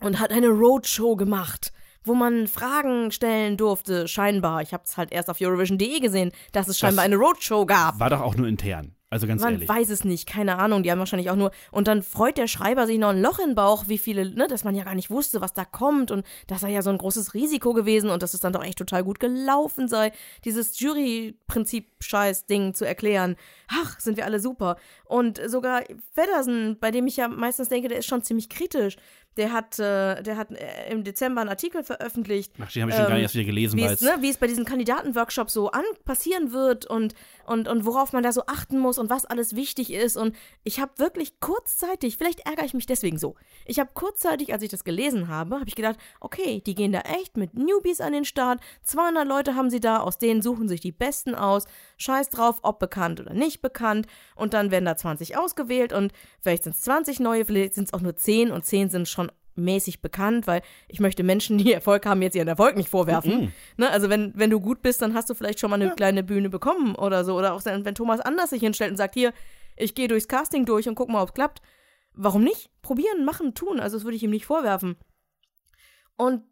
und hat eine Roadshow gemacht, wo man Fragen stellen durfte, scheinbar. Ich habe es halt erst auf Eurovision.de gesehen, dass es scheinbar eine Roadshow gab. War doch auch nur intern. Also ganz Man ehrlich. weiß es nicht, keine Ahnung, die haben wahrscheinlich auch nur. Und dann freut der Schreiber sich noch ein Loch im Bauch, wie viele, ne, dass man ja gar nicht wusste, was da kommt und das sei ja so ein großes Risiko gewesen und dass es dann doch echt total gut gelaufen sei, dieses Jury-Prinzip-Scheiß-Ding zu erklären. Ach, sind wir alle super. Und sogar Feddersen, bei dem ich ja meistens denke, der ist schon ziemlich kritisch, der hat, äh, der hat äh, im Dezember einen Artikel veröffentlicht, Ach, den habe ich schon gar ähm, nicht erst wieder gelesen, wie es ne, wie es bei diesen Kandidatenworkshops so an passieren wird und, und, und worauf man da so achten muss und was alles wichtig ist. Und ich habe wirklich kurzzeitig, vielleicht ärgere ich mich deswegen so, ich habe kurzzeitig, als ich das gelesen habe, habe ich gedacht, okay, die gehen da echt mit Newbies an den Start, 200 Leute haben sie da, aus denen suchen sich die Besten aus, scheiß drauf, ob bekannt oder nicht bekannt. Und dann werden da 20 ausgewählt und vielleicht sind es 20 neue, vielleicht sind es auch nur 10 und 10 sind schon mäßig bekannt, weil ich möchte Menschen, die Erfolg haben, jetzt ihren Erfolg nicht vorwerfen. Ne? Also wenn, wenn du gut bist, dann hast du vielleicht schon mal eine kleine Bühne bekommen oder so. Oder auch wenn wenn Thomas Anders sich hinstellt und sagt, hier, ich gehe durchs Casting durch und guck mal, ob es klappt. Warum nicht? Probieren, machen, tun. Also das würde ich ihm nicht vorwerfen. Und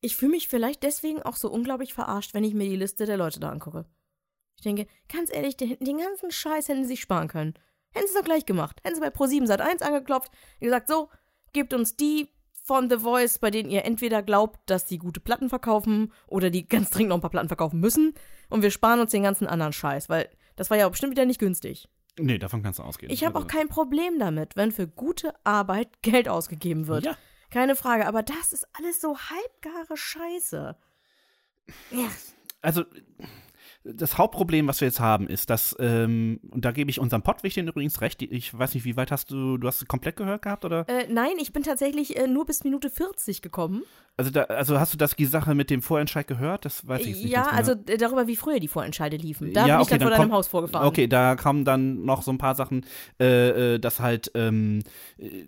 ich fühle mich vielleicht deswegen auch so unglaublich verarscht, wenn ich mir die Liste der Leute da angucke. Ich denke, ganz ehrlich, den, den ganzen Scheiß hätten sie sich sparen können. Hätten sie es doch gleich gemacht. Hätten sie bei Pro7 Sat 1 angeklopft und gesagt, so, gebt uns die von The Voice, bei denen ihr entweder glaubt, dass die gute Platten verkaufen oder die ganz dringend noch ein paar Platten verkaufen müssen. Und wir sparen uns den ganzen anderen Scheiß, weil das war ja bestimmt wieder nicht günstig. Nee, davon kannst du ausgehen. Ich habe auch Also- kein Problem damit, wenn für gute Arbeit Geld ausgegeben wird. Ja. Keine Frage, aber das ist alles so halbgare Scheiße. Ja. also das Hauptproblem, was wir jetzt haben, ist, dass, ähm, und da gebe ich unserem Pottwichteln übrigens recht, ich weiß nicht, wie weit hast du, du hast es komplett gehört gehabt, oder? Äh, nein, ich bin tatsächlich äh, nur bis Minute 40 gekommen. Also, da, also hast du das, die Sache mit dem Vorentscheid gehört? Das weiß ich nicht. ja, ganz genau. also äh, darüber, wie früher die Vorentscheide liefen. Da Ja, bin ich okay, dann vor dann deinem kommt- Haus vorgefahren. Okay, da kamen dann noch so ein paar Sachen, äh, äh, dass halt ähm, äh,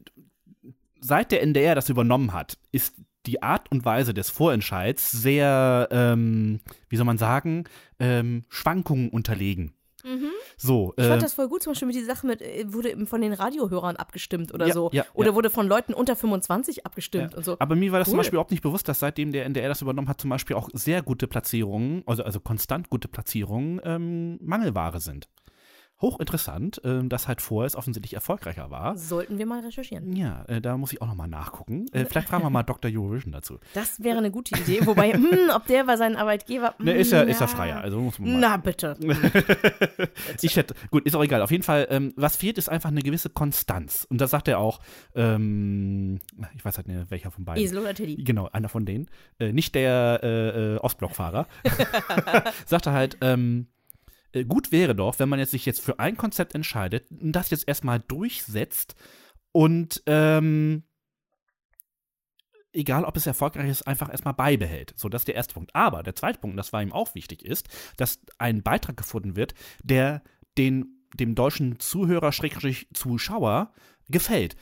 seit der NDR das übernommen hat, ist die Art und Weise des Vorentscheids sehr, ähm, wie soll man sagen, ähm, Schwankungen unterlegen. Mhm. So, Ich äh, fand das voll gut, zum Beispiel mit dieser Sache mit, äh, wurde eben von den Radiohörern abgestimmt oder Ja, so. ja, oder ja. wurde von Leuten unter 25 abgestimmt und so. Aber mir war das zum Cool. Beispiel überhaupt nicht bewusst, dass seitdem der NDR das übernommen hat, zum Beispiel auch sehr gute Platzierungen, also, also konstant gute Platzierungen, ähm, Mangelware sind. Hochinteressant, ähm, dass halt vorher es offensichtlich erfolgreicher war. Sollten wir mal recherchieren. Ja, äh, da muss ich auch nochmal nachgucken. Äh, vielleicht fragen wir mal [laughs] Dr. Eurovision dazu. Das wäre eine gute Idee. Wobei, [laughs] hm, ob der bei seinem Arbeitgeber. Ne, hm, ist ja, ist ja freier, also muss man mal. Na [laughs] bitte. Ich hätte, gut, ist auch egal. Auf jeden Fall, ähm, was fehlt, ist einfach eine gewisse Konstanz. Und das sagt er auch, ähm, ich weiß halt nicht, welcher von beiden. Esel oder Teddy. Genau, einer von denen. Äh, nicht der äh, Ostblockfahrer. Sagte halt, ähm, äh, gut wäre doch, wenn man jetzt sich jetzt für ein Konzept entscheidet und das jetzt erstmal durchsetzt und ähm, egal ob es erfolgreich ist, einfach erstmal beibehält. So, das ist der erste Punkt. Aber der zweite Punkt, das war ihm auch wichtig, ist, dass ein Beitrag gefunden wird, der den, dem deutschen Zuhörer, Schrägstrich Zuschauer gefällt.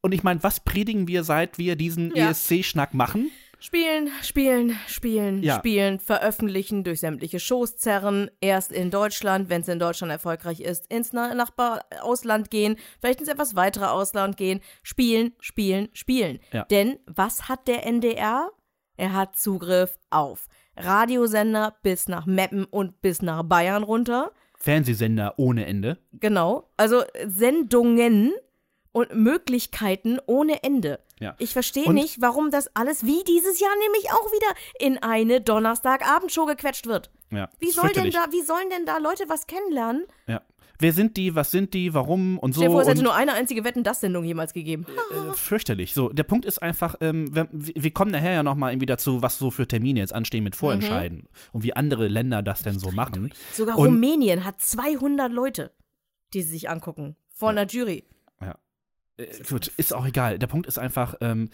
Und ich meine, was predigen wir, seit wir diesen Ja. ESC-Schnack machen? Spielen, spielen, spielen, Ja. spielen, veröffentlichen, durch sämtliche Shows zerren, erst in Deutschland, wenn es in Deutschland erfolgreich ist, ins Na- Nachbar-Ausland gehen, vielleicht ins etwas weitere Ausland gehen, spielen, spielen, spielen. Ja. Denn was hat der NDR? Er hat Zugriff auf Radiosender bis nach Meppen und bis nach Bayern runter. Fernsehsender ohne Ende. Genau. Also Sendungen und Möglichkeiten ohne Ende. Ja. Ich verstehe nicht, warum das alles wie dieses Jahr nämlich auch wieder in eine Donnerstagabendshow gequetscht wird. Ja. Wie soll denn da, wie sollen denn da Leute was kennenlernen? Ja. Wer sind die, was sind die, warum und so. Stell dir vor, es hätte nur eine einzige Wetten-Das-Sendung jemals gegeben. äh, fürchterlich. So, der Punkt ist einfach, ähm, wir, wir kommen nachher ja nochmal irgendwie dazu, was so für Termine jetzt anstehen mit Vorentscheiden und wie andere Länder das denn so machen. Sogar Und- Rumänien hat 200 Leute, die sie sich angucken. Vor einer Jury. Äh, gut, ist auch egal. Der Punkt ist einfach, ähm,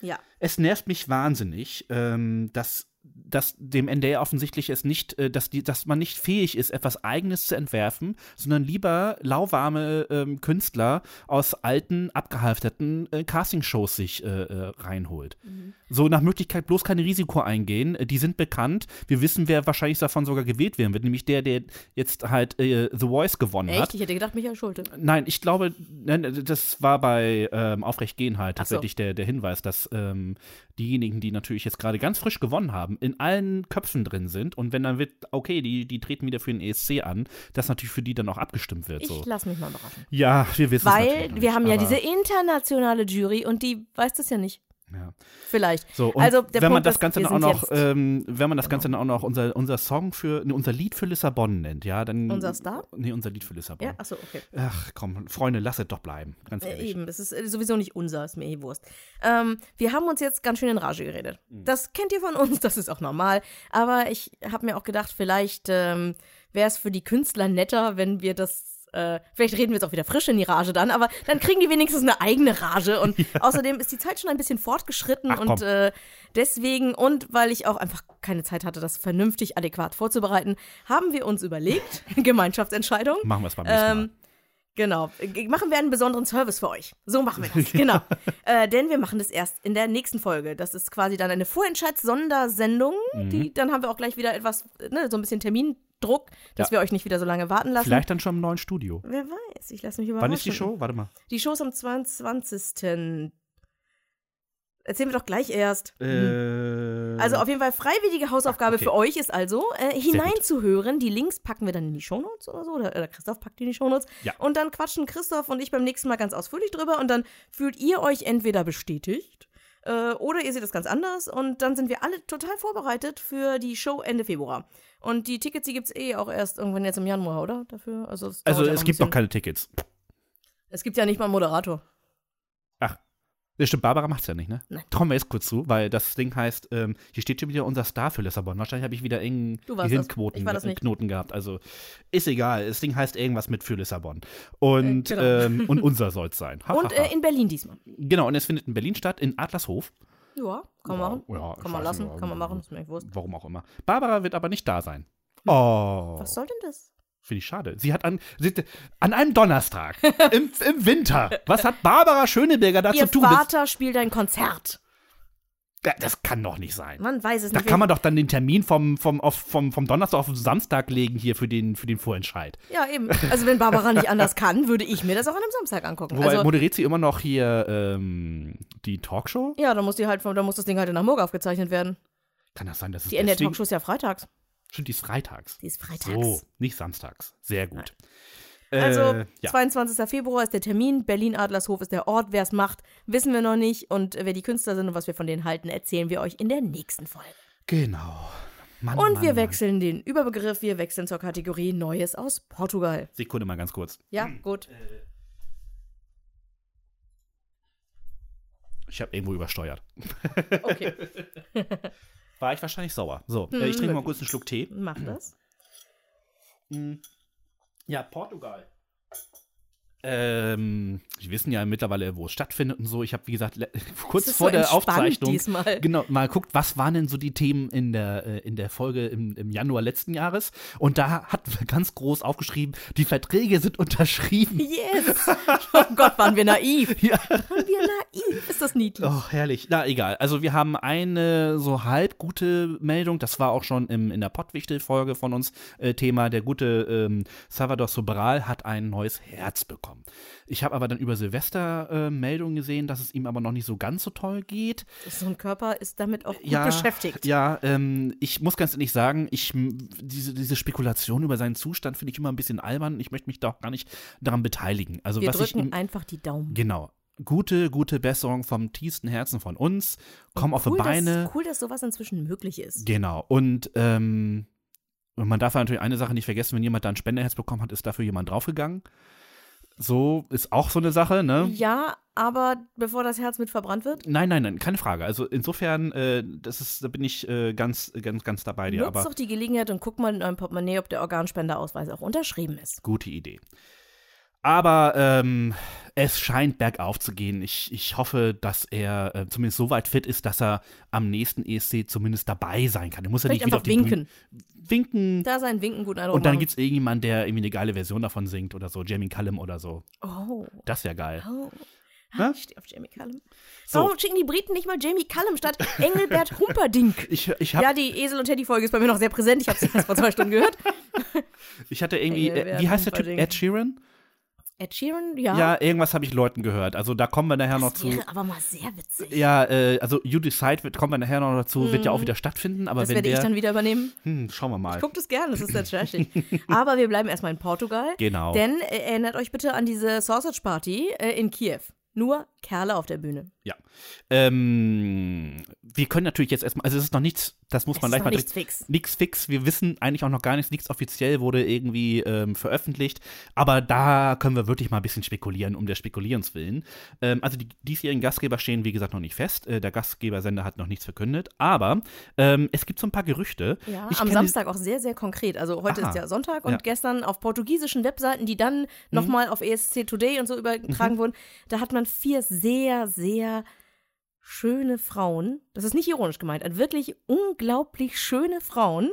Ja. es nervt mich wahnsinnig, ähm, dass, dass dem NDR offensichtlich es nicht, äh, dass, die, dass man nicht fähig ist, etwas Eigenes zu entwerfen, sondern lieber lauwarme ähm, Künstler aus alten, abgehalfterten äh, Castingshows sich äh, äh, reinholt. So nach Möglichkeit bloß kein Risiko eingehen. Äh, Die sind bekannt. Wir wissen, wer wahrscheinlich davon sogar gewählt werden wird, nämlich der, der jetzt halt äh, The Voice gewonnen hat. Echt? Ich hätte gedacht, Michael Schulte. Nein, ich glaube, nein, das war bei ähm, Aufrecht gehen halt Ach so. tatsächlich der, der Hinweis, dass ähm, diejenigen, die natürlich jetzt gerade ganz frisch gewonnen haben, in allen Köpfen drin sind und wenn dann wird, okay, die, die treten wieder für den ESC an, dass natürlich für die dann auch abgestimmt wird. Ich So. lass mich mal überraschen. Ja, wir wissen es Weil noch wir haben ja diese internationale Jury und die weiß das ja nicht. Ja. Vielleicht. So, Also, wenn man Punkt das ist, Ganze wir dann auch noch, Genau. ähm, wenn man das Ganze dann auch noch unser, unser Song für, nee, unser Lied für Lissabon nennt, ja, dann. Unser Star? Nee, unser Lied für Lissabon. Ja, achso, okay. Ach komm, Freunde, lasst es doch bleiben, ganz Äh, ehrlich. eben, das ist äh, sowieso nicht unser, ist mir eh Wurst. Ähm, wir haben uns jetzt ganz schön in Rage geredet. Mhm. Das kennt ihr von uns, [laughs] das ist auch normal. Aber ich habe mir auch gedacht, vielleicht ähm, wäre es für die Künstler netter, wenn wir das. Äh, vielleicht reden wir jetzt auch wieder frisch in die Rage dann, aber dann kriegen die wenigstens eine eigene Rage. Und [laughs] außerdem ist die Zeit schon ein bisschen fortgeschritten Ach, und äh, deswegen und weil ich auch einfach keine Zeit hatte, das vernünftig adäquat vorzubereiten, haben wir uns überlegt, [laughs] [laughs] Gemeinschaftsentscheidung, Machen wir es beim nächsten Mal. ähm, Genau. G- Machen wir einen besonderen Service für euch. So machen wir das. Genau. äh, denn wir machen das erst in der nächsten Folge. Das ist quasi dann eine Vorentscheids-Sondersendung. Mhm. Die, dann haben wir auch gleich wieder etwas, ne, so ein bisschen Termindruck, dass Ja. wir euch nicht wieder so lange warten lassen. Vielleicht dann schon im neuen Studio. Wer weiß, ich lasse mich überraschen. Wann ist die Show? Warte mal. Die Show ist am 22. Erzählen wir doch gleich erst. Äh, Also auf jeden Fall freiwillige Hausaufgabe okay. für euch ist also, äh, hineinzuhören. Die Links packen wir dann in die Shownotes oder so. Oder, oder Christoph packt die in die Shownotes. Ja. Und dann quatschen Christoph und ich beim nächsten Mal ganz ausführlich drüber. Und dann fühlt ihr euch entweder bestätigt äh, oder ihr seht es ganz anders. Und dann sind wir alle total vorbereitet für die Show Ende Februar. Und die Tickets, die gibt es eh auch erst irgendwann jetzt im Januar, oder? Dafür? Also, es, also ja es gibt noch keine Tickets. Es gibt ja nicht mal einen Moderator. Das stimmt, Barbara macht's ja nicht, ne? Nein. Kommen wir jetzt kurz zu, weil das Ding heißt, ähm, hier steht schon wieder unser Star für Lissabon. Wahrscheinlich habe ich wieder engen äh, nicht. Knoten gehabt. Also ist egal. Das Ding heißt irgendwas mit für Lissabon. Und, Äh, genau. ähm, und [laughs] unser soll's sein. Ha, Und ha, ha. äh, in Berlin diesmal. genau, und es findet in Berlin statt, in Adlershof. Ja, kann man machen. Ja, Kann man lassen, nicht, kann man machen, ist mir echt wurscht. Warum auch immer. Barbara wird aber nicht da sein. Oh. Was soll denn das? Finde ich schade. Sie hat an, sie, an einem Donnerstag im, im Winter. [laughs] Was hat Barbara Schöneberger da Ihr zu tun? Das, Vater spielt ein Konzert. Das kann doch nicht sein. Man weiß es Da nicht. kann man doch dann den Termin vom, vom, auf, vom, vom Donnerstag auf den Samstag legen hier für den, für den Vorentscheid. ja, eben. Also wenn Barbara nicht anders kann, würde ich mir das auch an einem Samstag angucken. Wobei also, moderiert sie immer noch hier ähm, die Talkshow? ja, dann muss die halt, da muss das Ding halt in Hamburg aufgezeichnet werden. Kann das sein, dass es Die NDR Talkshow ist ja freitags. Stimmt, die ist freitags. Die ist freitags. So, nicht samstags. Sehr gut. Also, Äh, ja. 22. Februar ist der Termin, Berlin-Adlershof ist der Ort. Wer es macht, wissen wir noch nicht. Und wer die Künstler sind und was wir von denen halten, erzählen wir euch in der nächsten Folge. Genau. Mann, Und Mann, wir Mann. wechseln den Überbegriff, wir wechseln zur Kategorie Neues aus Portugal. Sekunde mal ganz kurz. Ja, Hm. gut. Ich habe irgendwo übersteuert. Okay, [laughs] War ich wahrscheinlich sauer. So, äh, ich trinke mal kurz einen Schluck Tee. mach das. Ja, Portugal. Ähm, wir wissen ja mittlerweile, wo es stattfindet und so. Ich habe, wie gesagt, [laughs] kurz vor so der Aufzeichnung diesmal. genau mal guckt, was waren denn so die Themen in der äh, in der Folge im, im Januar letzten Jahres. Und da hat [laughs] ganz groß aufgeschrieben, die Verträge sind [laughs] unterschrieben. Yes! Oh Gott, waren wir naiv. Ja. Waren wir naiv? Ist das niedlich? Oh, herrlich. Na, egal. Also wir haben eine so halb gute Meldung. Das war auch schon im, in der Pottwichtel-Folge von uns äh, Thema. Der gute ähm, Salvador Sobral hat ein neues Herz bekommen. Ich habe aber dann über Silvester äh, Meldungen gesehen, dass es ihm aber noch nicht so ganz so toll geht. So ein Körper ist damit auch gut ja, beschäftigt. Ja, ähm, ich muss ganz ehrlich sagen, ich, diese, diese Spekulation über seinen Zustand finde ich immer ein bisschen albern. Ich möchte mich da auch gar nicht daran beteiligen. Also wir was ich drücken ihm, einfach die Daumen. Genau. Gute, gute Besserung vom tiefsten Herzen von uns. Komm auf die Beine. Dass, cool, dass sowas inzwischen möglich ist. Genau. Und, ähm, und man darf natürlich eine Sache nicht vergessen, wenn jemand da ein Spenderherz bekommen hat, ist dafür jemand draufgegangen. So ist auch so eine Sache, ne? Ja, aber bevor das Herz mit verbrannt wird, Nein, nein, nein, keine Frage. Also insofern, äh, das ist, da bin ich äh, ganz, ganz, ganz dabei dir. nutzt Aber doch die Gelegenheit und guck mal in eurem Portemonnaie, ob der Organspenderausweis auch unterschrieben ist. gute Idee. Aber ähm, es scheint bergauf zu gehen. Ich, ich hoffe, dass er äh, zumindest so weit fit ist, dass er am nächsten ESC zumindest dabei sein kann. Er muss ja Vielleicht nicht wieder einfach auf die Bühne- winken. Winken. Da sein Winken Eindruck Und dann gibt es irgendjemanden, der irgendwie eine geile Version davon singt oder so. Jamie Cullum oder so. Oh. Das wäre geil. Oh. Hä? Ich stehe auf Jamie Cullum. So. Warum schicken die Briten nicht mal Jamie Cullum statt Engelbert [laughs] Humperdinck? Ich, ich, hab, Ja, die Esel- und Teddy-Folge ist bei mir noch sehr präsent. Ich habe sie erst vor zwei [laughs] Stunden gehört. ich hatte irgendwie, äh, wie heißt der Typ? Ed Sheeran? Ed Sheeran, ja. Ja, irgendwas habe ich Leuten gehört. Also da kommen wir nachher noch das zu. wäre aber mal sehr witzig. Ja, äh, also You Decide wird, kommen wir nachher noch dazu, wird ja auch wieder stattfinden, aber Mhm. das wenn werde der. ich dann wieder übernehmen. hm, schauen wir mal. Guckt es gerne, das ist sehr trashig. [laughs] Aber wir bleiben erstmal in Portugal. Genau. Denn äh, erinnert euch bitte an diese Sausage Party äh, in Kiew. Nur Kerle auf der Bühne. Ja. Ähm, wir können natürlich jetzt erstmal, also es ist noch nichts, das muss Es man gleich mal nichts direkt- fix. Nichts fix. Wir wissen eigentlich auch noch gar nichts, nichts offiziell wurde irgendwie ähm, veröffentlicht. Aber da können wir wirklich mal ein bisschen spekulieren, um der Spekulierens willen. Ähm, also die diesjährigen Gastgeber stehen, wie gesagt, noch nicht fest. Äh, der Gastgebersender hat noch nichts verkündet. Aber ähm, es gibt so ein paar Gerüchte. Ja, Ich am Samstag auch sehr, sehr konkret. Also heute Aha. ist ja Sonntag und Ja. Mhm. gestern auf portugiesischen Webseiten, die dann nochmal auf ESC Today und so übertragen wurden, da hat man vier sehr, sehr schöne Frauen, das ist nicht ironisch gemeint, ein wirklich unglaublich schöne Frauen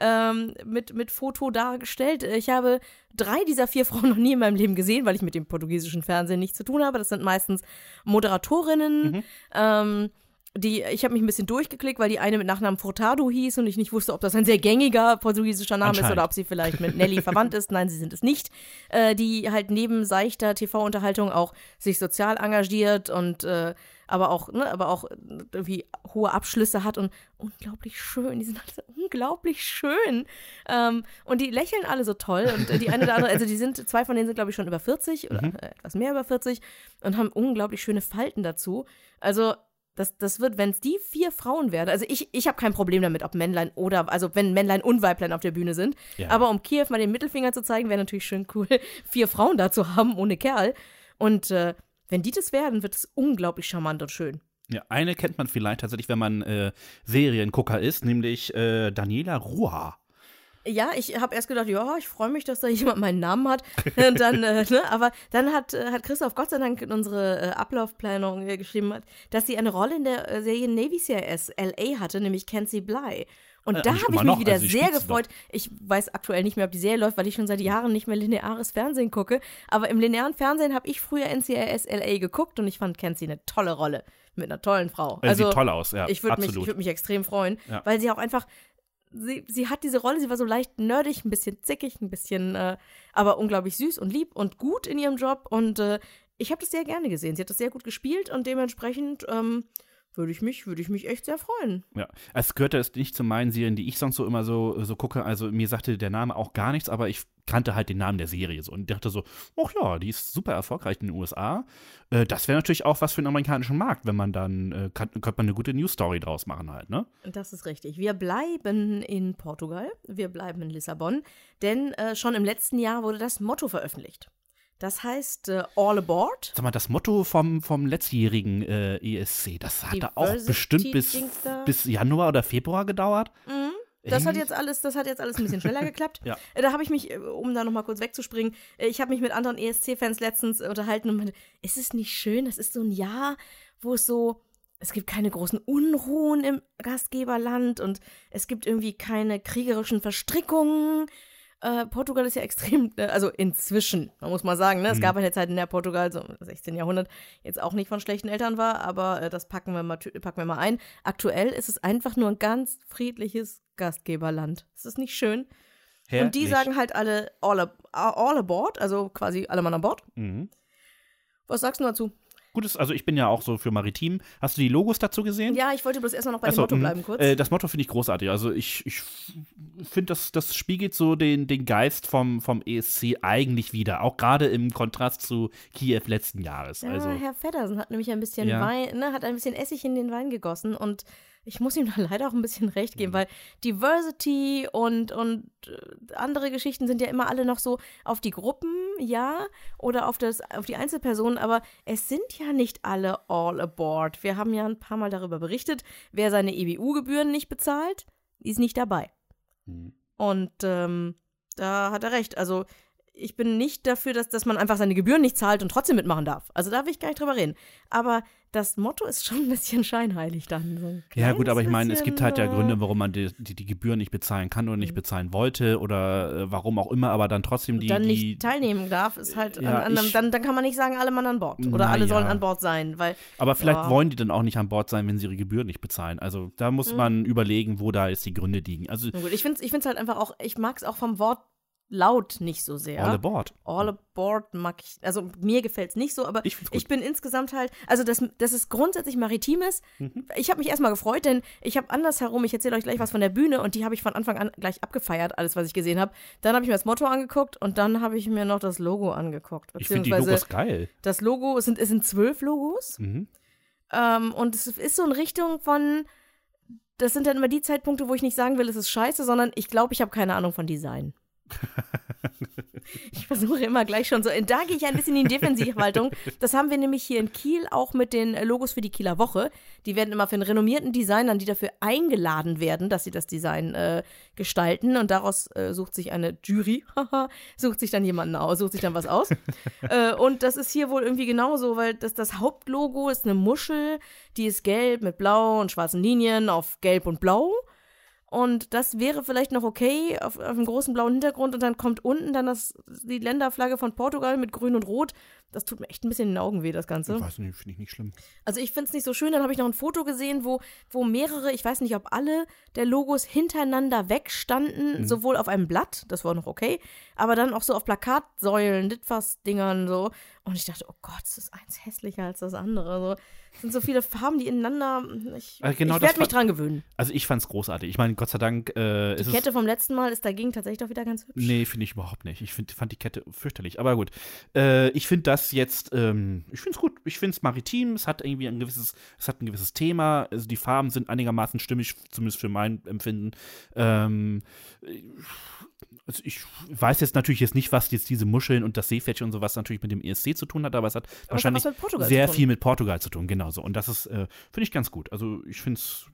ähm, mit, mit Foto dargestellt. Ich habe drei dieser vier Frauen noch nie in meinem Leben gesehen, weil ich mit dem portugiesischen Fernsehen nichts zu tun habe. Das sind meistens Moderatorinnen, ähm, die, ich habe mich ein bisschen durchgeklickt, weil die eine mit Nachnamen Furtado hieß und ich nicht wusste, ob das ein sehr gängiger portugiesischer Name ist oder ob sie vielleicht mit Nelly [laughs] verwandt ist. Nein, sie sind es nicht. Äh, die halt neben seichter TV-Unterhaltung auch sich sozial engagiert und äh, aber auch, ne, aber auch irgendwie hohe Abschlüsse hat und unglaublich schön. Die sind alle unglaublich schön. Ähm, und die lächeln alle so toll. Und äh, die eine oder andere, also die sind, zwei von denen sind, glaube ich, schon über 40 oder Mhm. äh, etwas mehr über 40 und haben unglaublich schöne Falten dazu. Also das, das wird, wenn es die vier Frauen werden, also ich, ich habe kein Problem damit, ob Männlein oder, also wenn Männlein und Weiblein auf der Bühne sind. Ja. Aber um Kiew mal den Mittelfinger zu zeigen, wäre natürlich schön cool, vier Frauen da zu haben ohne Kerl. Und äh, wenn die das werden, wird es unglaublich charmant und schön. Ja, eine kennt man vielleicht tatsächlich, wenn man äh, Seriengucker ist, nämlich äh, Daniela Ruha. Ja, ich habe erst gedacht, ja, ich freue mich, dass da jemand meinen Namen hat. Und dann, äh, ne, aber dann hat, äh, hat Christoph Gott sei Dank in unsere äh, Ablaufplanung äh, geschrieben, hat, dass sie eine Rolle in der äh, Serie Navy CIS LA hatte, nämlich Kenzie Bly. Und Äh, da habe ich mich noch, wieder also sehr gefreut. Ich weiß aktuell nicht mehr, ob die Serie läuft, weil ich schon seit Jahren nicht mehr lineares Fernsehen gucke. Aber im linearen Fernsehen habe ich früher NCIS LA geguckt und ich fand Kenzie eine tolle Rolle mit einer tollen Frau. Äh, sieht toll aus, ja. ich würde mich, ich würd mich extrem freuen, Ja. weil sie auch einfach, sie, sie hat diese Rolle, sie war so leicht nerdig, ein bisschen zickig, ein bisschen, äh, aber unglaublich süß und lieb und gut in ihrem Job und äh, ich habe das sehr gerne gesehen. Sie hat das sehr gut gespielt und dementsprechend ähm, würde ich mich, würde ich mich echt sehr freuen. Ja, es gehörte es nicht zu meinen Serien, die ich sonst so immer so, so gucke. Also mir sagte der Name auch gar nichts, aber ich kannte halt den Namen der Serie so und dachte so, ach ja, die ist super erfolgreich in den USA. Äh, das wäre natürlich auch was für den amerikanischen Markt, wenn man dann, äh, kann, könnte man eine gute News-Story draus machen halt, ne? Das ist richtig. Wir bleiben in Portugal, wir bleiben in Lissabon, denn äh, schon im letzten Jahr wurde das Motto veröffentlicht. Das heißt äh, All Aboard. Sag mal, das Motto vom, vom letztjährigen äh, ESC, das hat da auch bestimmt bis, bis Januar oder Februar gedauert. Das hat jetzt alles, das hat jetzt alles ein bisschen [laughs] schneller geklappt. Ja. Äh, Da habe ich mich, äh, um da nochmal kurz wegzuspringen, äh, ich habe mich mit anderen ESC-Fans letztens äh, unterhalten und meinte, ist es nicht schön? Das ist so ein Jahr, wo es so, es gibt keine großen Unruhen im Gastgeberland und es gibt irgendwie keine kriegerischen Verstrickungen. Äh, Portugal ist ja extrem, äh, also inzwischen, man muss mal sagen, ne? es gab eine Zeit, in der Portugal, so im 16. Jahrhundert, jetzt auch nicht von schlechten Eltern war, aber äh, das packen wir, mal, packen wir mal ein. Aktuell ist es einfach nur ein ganz friedliches Gastgeberland. Ist das nicht schön? Und die Herrlich. sagen halt alle all, ab- all aboard, also quasi alle Mann an Bord. Mhm. Was sagst du dazu? Gutes, also ich bin ja auch so für Maritim. Hast du die Logos dazu gesehen? Ja, ich wollte bloß erstmal noch bei Ach dem Motto mh. bleiben kurz. Äh, das Motto finde ich großartig. Also ich, ich finde, das, das spiegelt so den, den Geist vom, vom ESC eigentlich wieder. Auch gerade im Kontrast zu Kiew letzten Jahres. ja, also, Herr Feddersen hat nämlich ein bisschen Ja. Wein, ne, hat ein bisschen Essig in den Wein gegossen und ich muss ihm da [laughs] leider auch ein bisschen recht Mhm. geben, weil Diversity und, und äh, andere Geschichten sind ja immer alle noch so auf die Gruppen, ja, oder auf, das, auf die Einzelpersonen, aber es sind ja nicht alle all aboard. Wir haben ja ein paar Mal darüber berichtet, wer seine EBU-Gebühren nicht bezahlt, ist nicht dabei. Mhm. Und ähm, da hat er recht. Also ich bin nicht dafür, dass, dass man einfach seine Gebühren nicht zahlt und trotzdem mitmachen darf. Also da will ich gar nicht drüber reden. Aber das Motto ist schon ein bisschen scheinheilig dann. So ja, gut, aber ich meine, es gibt halt ja äh, Gründe, warum man die, die, die Gebühren nicht bezahlen kann oder nicht bezahlen wollte oder äh, warum auch immer, aber dann trotzdem die. dann die nicht teilnehmen darf, ist halt Ja, an, an, ich- dann, dann kann man nicht sagen, alle Mann an Bord. Oder alle sollen ja. an Bord sein, weil aber vielleicht Ja. wollen die dann auch nicht an Bord sein, wenn sie ihre Gebühren nicht bezahlen. Also da Mhm. muss man überlegen, wo da jetzt die Gründe liegen. Also gut, ich finde es ich find's halt einfach auch, ich mag es auch vom Wort laut nicht so sehr. all aboard. All Aboard mag ich, also mir gefällt es nicht so, aber Ich ich bin insgesamt halt, also dass, dass es grundsätzlich maritim ist, Mhm. ich habe mich erstmal gefreut, denn ich habe andersherum, ich erzähle euch gleich was von der Bühne und die habe ich von Anfang an gleich abgefeiert, alles, was ich gesehen habe. Dann habe ich mir das Motto angeguckt und dann habe ich mir noch das Logo angeguckt. Ich finde die Beziehungsweise Logos geil. das Logo, es sind, es sind zwölf Logos Mhm. ähm, und es ist so in Richtung von, das sind dann immer die Zeitpunkte, wo ich nicht sagen will, es ist scheiße, sondern ich glaube, ich habe keine Ahnung von Design. [laughs] Ich versuche immer gleich schon so, da gehe ich ein bisschen in die Defensivhaltung. Das haben wir nämlich hier in Kiel auch mit den äh, Logos für die Kieler Woche. Die werden immer von renommierten Designern, die dafür eingeladen werden, dass sie das Design äh, gestalten. Und daraus äh, sucht sich eine Jury, [laughs] sucht sich dann jemanden aus, sucht sich dann was aus. [laughs] äh, und das ist hier wohl irgendwie genauso, weil das, das Hauptlogo ist eine Muschel, die ist gelb mit blau und schwarzen Linien auf gelb und blau. Und das wäre vielleicht noch okay auf, auf einem großen blauen Hintergrund und dann kommt unten dann das, die Länderflagge von Portugal mit grün und rot. Das tut mir echt ein bisschen in den Augen weh, das Ganze. Ich weiß nicht, finde ich nicht schlimm. Also ich finde es nicht so schön. Dann habe ich noch ein Foto gesehen, wo, wo mehrere, ich weiß nicht, ob alle der Logos hintereinander wegstanden, sowohl auf einem Blatt, das war noch okay, aber dann auch so auf Plakatsäulen, Litfaß-Dingern so. Und ich dachte, oh Gott, das ist eins hässlicher als das andere. So. Es sind so viele Farben, die ineinander. Ich, Äh, genau ich werde mich dran gewöhnen. Also ich fand's großartig. Ich meine, Gott sei Dank äh, Die ist es Kette vom letzten Mal ist dagegen tatsächlich doch wieder ganz hübsch. Nee, finde ich überhaupt nicht. Ich find, fand die Kette fürchterlich. Aber gut. Äh, ich finde das jetzt, ähm, ich finde es gut. Ich finde es maritim. Es hat irgendwie ein gewisses, es hat ein gewisses Thema. Also die Farben sind einigermaßen stimmig, zumindest für mein Empfinden. Ähm, also ich weiß jetzt natürlich jetzt nicht, was jetzt diese Muscheln und das Seepferdchen und sowas natürlich mit dem ESC zu tun hat, aber es hat Aber wahrscheinlich sehr viel mit Portugal zu tun, genau so. Und das ist, äh, finde ich ganz gut. Also ich finde es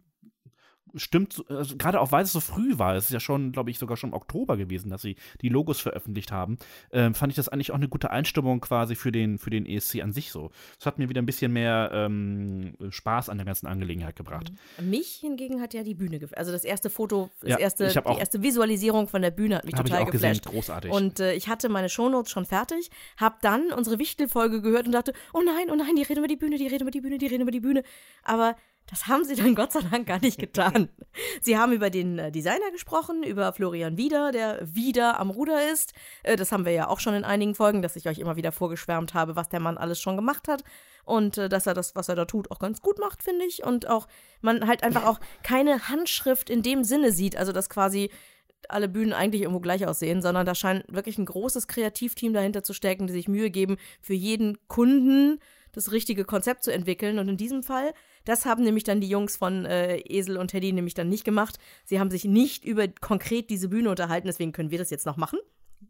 stimmt, so- also gerade auch weil es so früh war, es ist ja schon, glaube ich, sogar schon im Oktober gewesen, dass sie die Logos veröffentlicht haben, ähm, fand ich das eigentlich auch eine gute Einstimmung quasi für den, für den ESC an sich so. Es hat mir wieder ein bisschen mehr ähm, Spaß an der ganzen Angelegenheit gebracht. Mich hingegen hat ja die Bühne geflasht. Also das erste Foto, das Ja, erste, die auch- erste Visualisierung von der Bühne hat mich total auch gesehen, geflasht. großartig. Und äh, ich hatte meine Shownotes schon fertig, habe dann unsere Wichtelfolge gehört und dachte, oh nein, oh nein, die reden über die Bühne, die reden über die Bühne, die reden über die Bühne. Aber das haben sie dann [laughs] Gott sei Dank gar nicht getan. sie haben über den äh, Designer gesprochen, über Florian Wieder, der wieder am Ruder ist. Äh, das haben wir ja auch schon in einigen Folgen, dass ich euch immer wieder vorgeschwärmt habe, was der Mann alles schon gemacht hat. Und äh, dass er das, was er da tut, auch ganz gut macht, finde ich. Und auch man halt einfach auch keine Handschrift in dem Sinne sieht. Also dass quasi alle Bühnen eigentlich irgendwo gleich aussehen, sondern da scheint wirklich ein großes Kreativteam dahinter zu stecken, die sich Mühe geben, für jeden Kunden das richtige Konzept zu entwickeln. Und in diesem Fall, das haben nämlich dann die Jungs von äh, Esel und Teddy nämlich dann nicht gemacht. Sie haben sich nicht über konkret diese Bühne unterhalten, deswegen können wir das jetzt noch machen.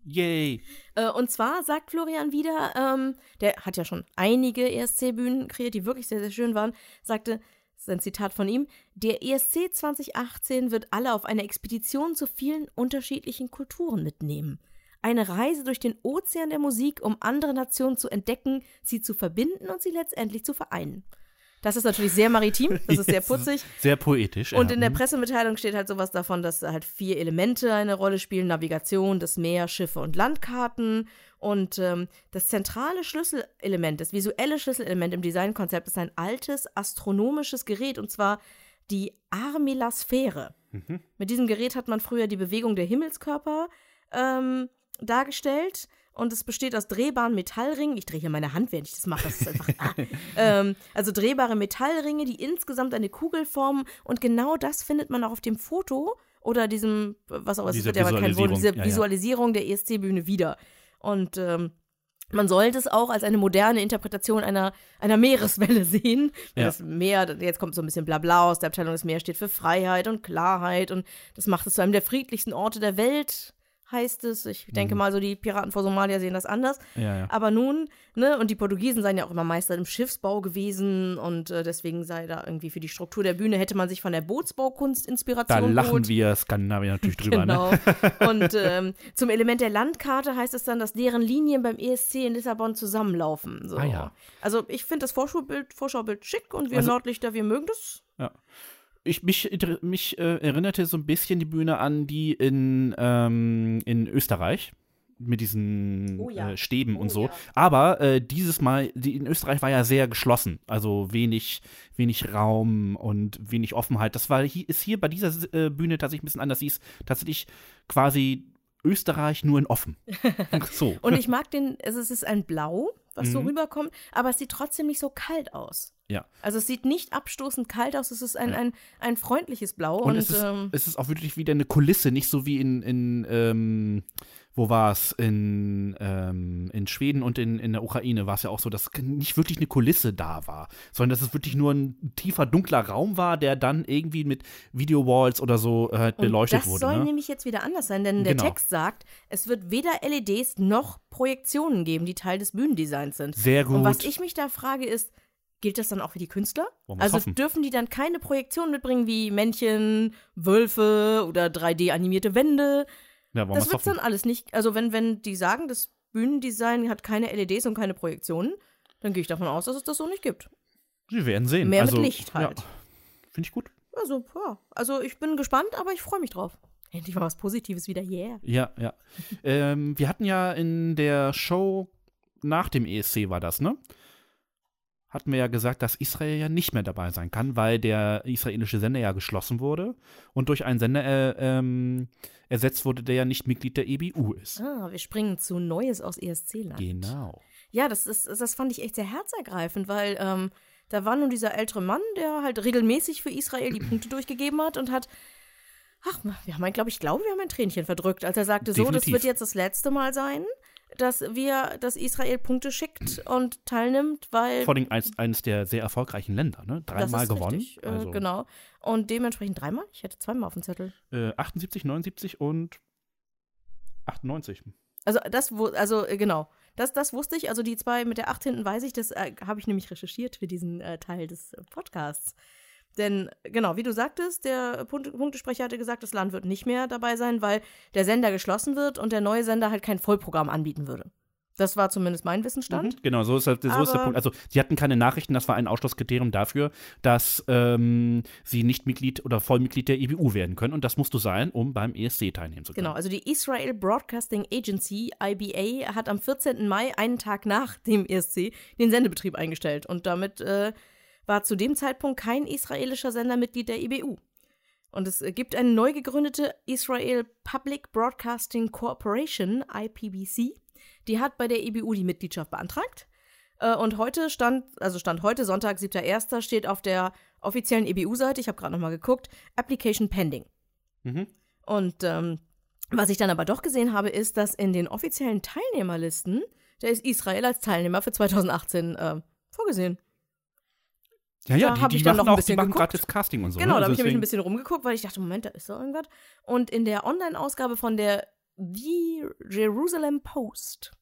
Yay! Äh, und zwar sagt Florian wieder, ähm, der hat ja schon einige ESC-Bühnen kreiert, die wirklich sehr, sehr schön waren, sagte, das ist ein Zitat von ihm, der ESC 2018 wird alle auf eine Expedition zu vielen unterschiedlichen Kulturen mitnehmen. Eine Reise durch den Ozean der Musik, um andere Nationen zu entdecken, sie zu verbinden und sie letztendlich zu vereinen. Das ist natürlich sehr maritim, das ist sehr [laughs] putzig. Sehr poetisch. Und ja. in der Mhm. Pressemitteilung steht halt sowas davon, dass halt vier Elemente eine Rolle spielen: Navigation, das Meer, Schiffe und Landkarten. Und ähm, das zentrale Schlüsselelement, das visuelle Schlüsselelement im Designkonzept ist ein altes astronomisches Gerät und zwar die Armilasphäre. Mhm. Mit diesem Gerät hat man früher die Bewegung der Himmelskörper ähm, dargestellt. Und es besteht aus drehbaren Metallringen. Ich drehe hier meine Hand, während ich das mache. Das ist einfach. ah. [laughs] ähm, also drehbare Metallringe, die insgesamt eine Kugel formen. Und genau das findet man auch auf dem Foto oder diesem, was auch immer, ja aber kein Foto, Visualisierung, diese ja. Visualisierung der ESC-Bühne wieder. Und ähm, man sollte es auch als eine moderne Interpretation einer, einer Meereswelle [laughs] sehen. Ja. Das Meer, jetzt kommt so ein bisschen Blabla aus der Abteilung, das Meer steht für Freiheit und Klarheit und das macht es zu einem der friedlichsten Orte der Welt, heißt es. Ich denke mal, so die Piraten vor Somalia sehen das anders. Mhm. Ja, ja. Aber nun, ne, und die Portugiesen seien ja auch immer Meister im Schiffsbau gewesen und äh, deswegen sei da irgendwie für die Struktur der Bühne hätte man sich von der Bootsbaukunst Da Inspiration lachen geholt. wir Skandinavier natürlich [laughs] drüber, Genau. ne? [laughs] Und ähm, zum Element der Landkarte heißt es dann, dass deren Linien beim ESC in Lissabon zusammenlaufen. So. Ah ja. Also ich finde das Vorschaubild, Vorschaubild schick und wir Also- Nordlichter, wir mögen das. Ich, mich mich äh, erinnerte so ein bisschen die Bühne an die in, ähm, in Österreich mit diesen Oh ja. äh, Stäben Oh und so. ja. Aber äh, dieses Mal, die in Österreich war ja sehr geschlossen. Also wenig, wenig Raum und wenig Offenheit. Das war hier, ist hier bei dieser äh, Bühne tatsächlich ein bisschen anders. Sie ist tatsächlich quasi Österreich nur in offen. [laughs] so. Und ich mag den, also es ist ein Blau, was so Mhm. rüberkommt, aber es sieht trotzdem nicht so kalt aus. Ja. Also es sieht nicht abstoßend kalt aus, es ist ein, ein, ein freundliches Blau. Und, Und, es, ist, ähm, es ist auch wirklich wieder eine Kulisse, nicht so wie in, in ähm, wo war es? In, ähm, in Schweden und in, in der Ukraine war es ja auch so, dass nicht wirklich eine Kulisse da war, sondern dass es wirklich nur ein tiefer, dunkler Raum war, der dann irgendwie mit Video-Walls oder so äh, Und beleuchtet das wurde. soll Ne? nämlich jetzt wieder anders sein, denn der Genau. Text sagt, es wird weder LEDs noch Projektionen geben, die Teil des Bühnendesigns sind. Sehr gut. Und was ich mich da frage ist, gilt das dann auch für die Künstler? Also hoffen. dürfen die dann keine Projektionen mitbringen wie Männchen, Wölfe oder 3D-animierte Wände? Ja, Das wird hoffen. dann alles nicht. Also wenn, wenn die sagen, das Bühnendesign hat keine LEDs und keine Projektionen, dann gehe ich davon aus, dass es das so nicht gibt. Wir werden sehen. Mehr also, mit Licht halt. Ja, Finde ich gut. Also, ja. Also ich bin gespannt, aber ich freue mich drauf. Endlich mal was Positives wieder, yeah. Ja, ja. [laughs] ähm, wir hatten ja in der Show nach dem ESC war das, ne? Hatten wir ja gesagt, dass Israel ja nicht mehr dabei sein kann, weil der israelische Sender ja geschlossen wurde und durch einen Sender äh, ähm, ersetzt wurde, der ja nicht Mitglied der EBU ist. Ah, wir springen zu Neues aus ESC-Land. Genau. Ja, das, ist, das fand ich echt sehr herzergreifend, weil ähm, da war nun dieser ältere Mann, der halt regelmäßig für Israel die Punkte durchgegeben hat und hat Ach, wir haben, glaube ich, glaube, wir haben ein Tränchen verdrückt, als er sagte, so, das Definitiv. wird jetzt das letzte Mal sein, dass wir, dass Israel Punkte schickt und teilnimmt, weil Vor allem eins, eines der sehr erfolgreichen Länder, ne? Dreimal gewonnen. Richtig, äh, also, Genau. Und dementsprechend dreimal? Ich hätte zweimal auf dem Zettel. äh, 78, 79 und 98. Also das, also äh, genau. Das, das wusste ich. Also die zwei mit der 8 hinten weiß ich, das äh, habe ich nämlich recherchiert für diesen äh, Teil des äh, Podcasts. Denn genau, wie du sagtest, der Punkte Punktesprecher hatte gesagt, das Land wird nicht mehr dabei sein, weil der Sender geschlossen wird und der neue Sender halt kein Vollprogramm anbieten würde. Das war zumindest mein Wissensstand. Mhm, genau, so ist, halt, so ist der Punkt. Also, sie hatten keine Nachrichten, das war ein Ausschlusskriterium dafür, dass ähm, sie nicht Mitglied oder Vollmitglied der EBU werden können. Und das musst du sein, um beim ESC teilnehmen zu können. Genau, also die Israel Broadcasting Agency, IBA, hat am 14. Mai, einen Tag nach dem ESC, den Sendebetrieb eingestellt. Und damit äh, war zu dem Zeitpunkt kein israelischer Sender Mitglied der IBU. Und es äh, gibt eine neu gegründete Israel Public Broadcasting Corporation, IPBC. Die hat bei der IBU die Mitgliedschaft beantragt. Äh, Und heute stand, also stand heute, Sonntag, 7.1., steht auf der offiziellen EBU-Seite, ich habe gerade nochmal geguckt, Application Pending. Mhm. Und ähm, was ich dann aber doch gesehen habe, ist, dass in den offiziellen Teilnehmerlisten, da ist Israel als Teilnehmer für 2018 äh, vorgesehen. Ja, ja, Da die, hab die ich dann noch ein auch, die bisschen geguckt. gerade das Casting und so. Genau, ne? da habe Also ich nämlich ein bisschen rumgeguckt, weil ich dachte, Moment, da ist doch irgendwas. Und in der Online-Ausgabe von der The Jerusalem Post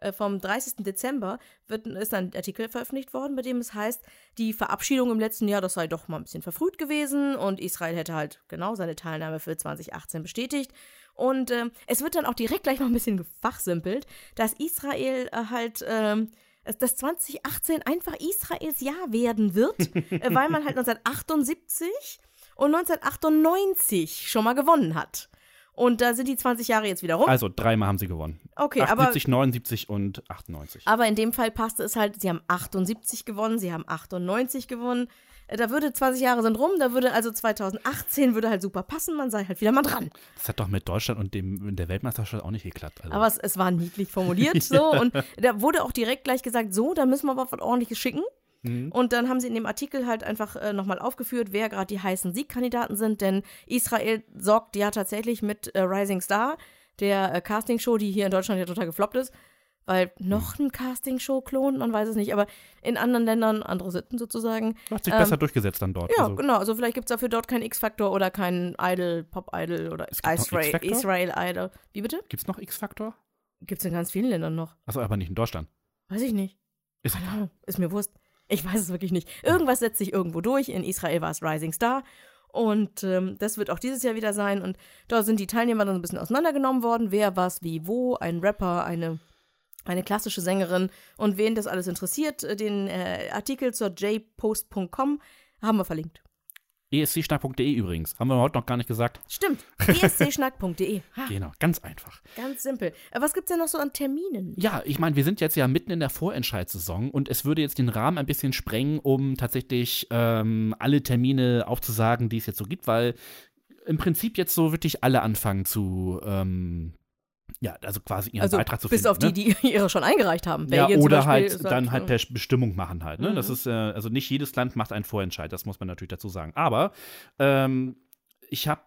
äh, vom 30. Dezember wird, ist ein Artikel veröffentlicht worden, bei dem es heißt, die Verabschiedung im letzten Jahr, das sei doch mal ein bisschen verfrüht gewesen und Israel hätte halt genau seine Teilnahme für 2018 bestätigt. Und ähm, es wird dann auch direkt gleich noch ein bisschen gefachsimpelt, dass Israel äh, halt ähm, dass- dass 2018 einfach Israels Jahr werden wird, [laughs] äh, weil man halt 1978 und 1998 schon mal gewonnen hat. Und da sind die 20 Jahre jetzt wieder rum. Also dreimal haben sie gewonnen. Okay, aber- 78, 79 und 98. Aber in dem Fall passte es halt, sie haben 78 gewonnen, sie haben 98 gewonnen. Da würde 20 Jahre sind rum, da würde also 2018 würde halt super passen, man sei halt wieder mal dran. Das hat doch mit Deutschland und dem, der Weltmeisterschaft auch nicht geklappt. Also. Aber es, es war niedlich formuliert [laughs] so und da wurde auch direkt gleich gesagt, so, da müssen wir aber was ordentliches schicken. Mhm. Und dann haben sie in dem Artikel halt einfach äh, nochmal aufgeführt, wer gerade die heißen Siegkandidaten sind, denn Israel sorgt ja tatsächlich mit äh, Rising Star, der äh, Castingshow, die hier in Deutschland ja total gefloppt ist, weil noch ein Castingshow-Klon, man weiß es nicht, aber in anderen Ländern andere Sitten sozusagen. hat sich ähm, besser durchgesetzt dann dort. Ja, also, genau. Also vielleicht gibt es dafür dort keinen X-Factor oder keinen Idol, Pop-Idol oder Israel? Israel Idol. Wie bitte? Gibt es noch X-Faktor? Gibt es in ganz vielen Ländern noch. Achso, aber nicht in Deutschland. Weiß ich nicht. Ist Ahnung. Ist mir Wurst. Ich weiß es wirklich nicht. Irgendwas setzt sich irgendwo durch. In Israel war es Rising Star. Und ähm, das wird auch dieses Jahr wieder sein. Und da sind die Teilnehmer dann so ein bisschen auseinandergenommen worden. Wer, was, wie, wo. Ein Rapper, eine, eine klassische Sängerin. Und wen das alles interessiert, äh, den äh, Artikel zur jpost.com haben wir verlinkt. ESCschnack.de übrigens. Haben wir heute noch gar nicht gesagt. Stimmt. [laughs] dscschnack.de. Ha, Genau, ganz einfach. Ganz simpel. Äh, Was gibt's denn noch so an Terminen? Ja, ich meine, wir sind jetzt ja mitten in der Vorentscheidssaison und es würde jetzt den Rahmen ein bisschen sprengen, um tatsächlich ähm, alle Termine aufzusagen, die es jetzt so gibt, weil im Prinzip jetzt so wirklich alle anfangen zu, ähm, ja, also quasi ihren Also Beitrag zu bis finden. auf die, ne? die [laughs] ihre schon eingereicht haben. Ja, oder halt sagt, dann halt äh, per Bestimmung machen halt. Ne? Das Mhm. ist, äh, also nicht jedes Land macht einen Vorentscheid, das muss man natürlich dazu sagen. Aber ähm, ich habe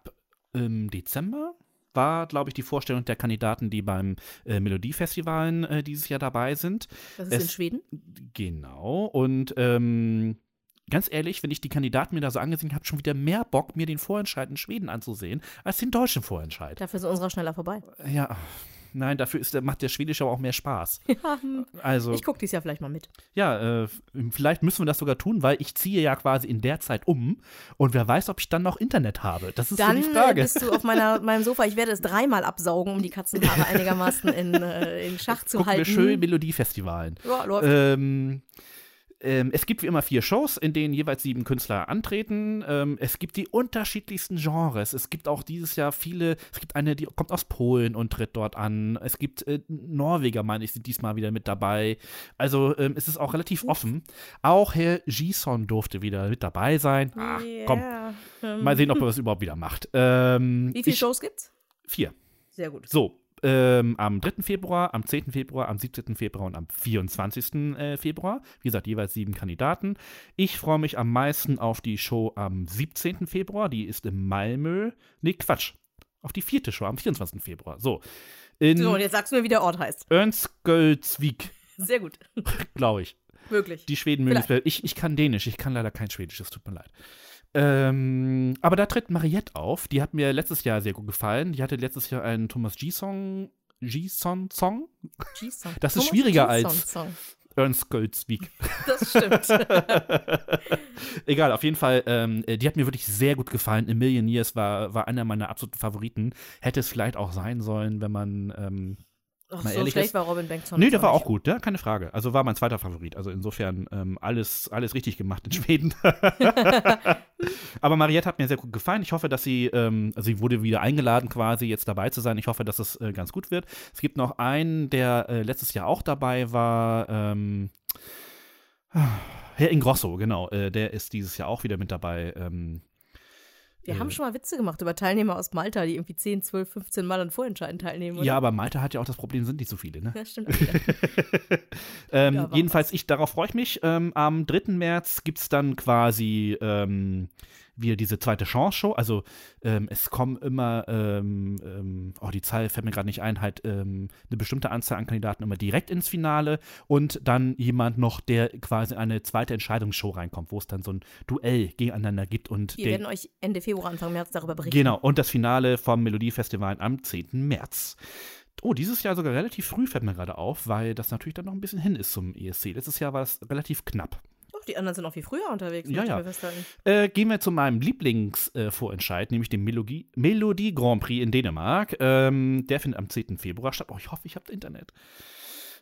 im Dezember war, glaube ich, die Vorstellung der Kandidaten, die beim äh, Melodiefestivalen äh, dieses Jahr dabei sind. Das ist in es- Schweden. Genau. Und ähm, ganz ehrlich, wenn ich die Kandidaten mir da so angesehen habe, schon wieder mehr Bock, mir den Vorentscheid in Schweden anzusehen, als den deutschen Vorentscheid. Dafür ist unserer schneller vorbei. Ja, nein, dafür ist, macht der schwedische aber auch mehr Spaß. [laughs] Ja, hm. Also, ich gucke dies Jahr vielleicht mal mit. ja, äh, vielleicht müssen wir das sogar tun, weil ich ziehe ja quasi in der Zeit um und wer weiß, ob ich dann noch Internet habe. Das ist Dann so die äh, Frage. bist du auf meiner, [laughs] meinem Sofa. Ich werde es dreimal absaugen, um die Katzenhaare einigermaßen in, äh, in Schach zu Gucken halten. wir schön Melodiefestivalen. Ja, läuft. Ähm, ähm, es gibt wie immer vier Shows, in denen jeweils sieben Künstler antreten. Ähm, es gibt die unterschiedlichsten Genres. Es gibt auch dieses Jahr viele, es gibt eine, die kommt aus Polen und tritt dort an. Es gibt äh, Norweger, meine ich, sind diesmal wieder mit dabei. Also ähm, es ist auch relativ offen. Auch Herr Gison durfte wieder mit dabei sein. Ach, komm, Ähm, mal sehen, ob er das überhaupt wieder macht. Ähm, Wie viele ich- Shows gibt's? Vier. Sehr gut. So, ähm, am 3. Februar, am 10. Februar, am 17. Februar und am 24. äh, Februar. Wie gesagt, jeweils sieben Kandidaten. Ich freue mich am meisten auf die Show am 17. Februar. Die ist in Malmö. Nee, Quatsch. Auf die vierte Show am 24. Februar. So. In So, und jetzt sagst du mir, wie der Ort heißt. Ernstgölzvik, Sehr gut. [laughs] glaube ich. Möglich. Die Schweden mögen es. Ich, ich kann Dänisch, ich kann leider kein Schwedisch, es tut mir leid. Ähm, aber da tritt Mariette auf. Die hat mir letztes Jahr sehr gut gefallen. Die hatte letztes Jahr einen Thomas G-Song. G-Son-Song? G-Song. Das ist Thomas schwieriger als-. Ernst Gölzwig. [laughs] Das stimmt. [laughs] Egal, auf jeden Fall, ähm, die hat mir wirklich sehr gut gefallen. A Million Years war, war einer meiner absoluten Favoriten. Hätte es vielleicht auch sein sollen, wenn man. Ähm, Ach, Mal so ehrlich schlecht ist- war Robin Bengtsson. nee, jetzt der war auch gut, ja, keine Frage. Also war mein zweiter Favorit. Also insofern ähm, alles, alles richtig gemacht in Schweden. [laughs] Aber Mariette hat mir sehr gut gefallen. Ich hoffe, dass sie, ähm, also sie wurde wieder eingeladen, quasi jetzt dabei zu sein. Ich hoffe, dass es äh, ganz gut wird. Es gibt noch einen, der äh, letztes Jahr auch dabei war. Ähm, Herr Ingrosso, genau. Äh, der ist dieses Jahr auch wieder mit dabei. Ähm, Wir Äh. haben schon mal Witze gemacht über Teilnehmer aus Malta, die irgendwie 10, 12, 15 Mal an Vorentscheiden teilnehmen. Oder? ja, aber Malta hat ja auch das Problem, sind nicht so viele, ne? Ja, stimmt. [laughs] ähm, Ja, jedenfalls, ich, darauf freue ich mich. Ähm, am 3. März gibt es dann quasi ähm, wieder diese zweite Chance-Show. Also ähm, es kommen immer, ähm, ähm, oh, die Zahl fällt mir gerade nicht ein, halt ähm, eine bestimmte Anzahl an Kandidaten immer direkt ins Finale und dann jemand noch, der quasi in eine zweite Entscheidungsshow reinkommt, wo es dann so ein Duell gegeneinander gibt und Wir werden euch Ende Februar, Anfang März darüber berichten. Genau, und das Finale vom Melodiefestival am 10. März. Oh, dieses Jahr sogar relativ früh fällt mir gerade auf, weil das natürlich dann noch ein bisschen hin ist zum ESC. Letztes Jahr war das relativ knapp. Doch, die anderen sind auch viel früher unterwegs. Ja, ja. Äh, gehen wir zu meinem Lieblingsvorentscheid, nämlich dem Melodie, Melodie Grand Prix in Dänemark. Ähm, der findet am 10. Februar statt. Oh, ich hoffe, ich habe Internet.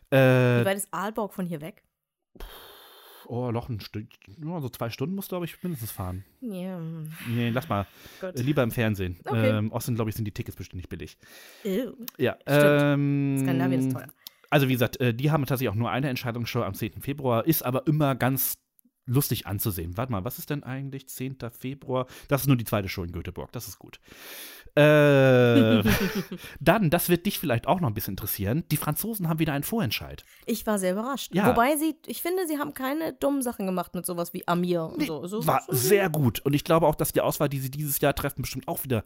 Wie Äh, weit ist Aalborg von hier weg? oh, noch ein Stück, ja, so zwei Stunden musst du, glaube ich, mindestens fahren. Ja, Nee, lass mal. Gott. Äh, lieber im Fernsehen. Okay. Ähm, außerdem, glaube ich, sind die Tickets bestimmt nicht billig. Ew. Ja, ähm, Skandinavien ist teuer. Also wie gesagt, äh, die haben tatsächlich auch nur eine Entscheidungsshow am 10. Februar, ist aber immer ganz lustig anzusehen. Warte mal, was ist denn eigentlich 10. Februar? Das ist nur die zweite Show in Göteborg, das ist gut. Äh, [laughs] dann, das wird dich vielleicht auch noch ein bisschen interessieren, die Franzosen haben wieder einen Vorentscheid. Ich war sehr überrascht. Ja. Wobei sie, ich finde, sie haben keine dummen Sachen gemacht mit sowas wie Amir und so. so War so, sehr gut und ich glaube auch, dass die Auswahl, die sie dieses Jahr treffen, bestimmt auch wieder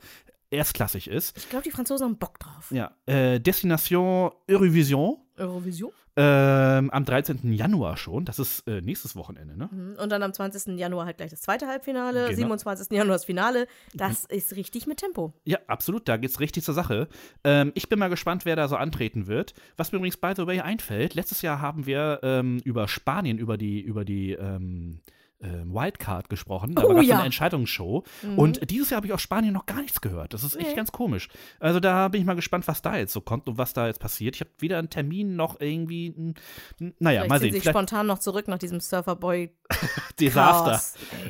erstklassig ist. Ich glaube, die Franzosen haben Bock drauf. Ja, äh, Destination Eurovision Eurovision. ähm, am 13. Januar schon, das ist äh, nächstes Wochenende, ne? Mhm. Und dann am 20. Januar halt gleich das zweite Halbfinale, Genau. 27. Januar das Finale. Das ist richtig mit Tempo. Ja, absolut, da geht's richtig zur Sache. Ähm, ich bin mal gespannt, wer da so antreten wird. Was mir übrigens, by the way, einfällt, letztes Jahr haben wir ähm, über Spanien, über die, über die ähm, Wildcard gesprochen. Da Oh war ja. eine Entscheidungsshow. Und dieses Jahr habe ich aus Spanien noch gar nichts gehört. Das ist echt Nee. ganz komisch. Also da bin ich mal gespannt, was da jetzt so kommt und was da jetzt passiert. Ich habe weder einen Termin noch irgendwie, naja, Vielleicht mal sehen. sie Vielleicht spontan noch zurück nach diesem Surferboy. [laughs] Desaster.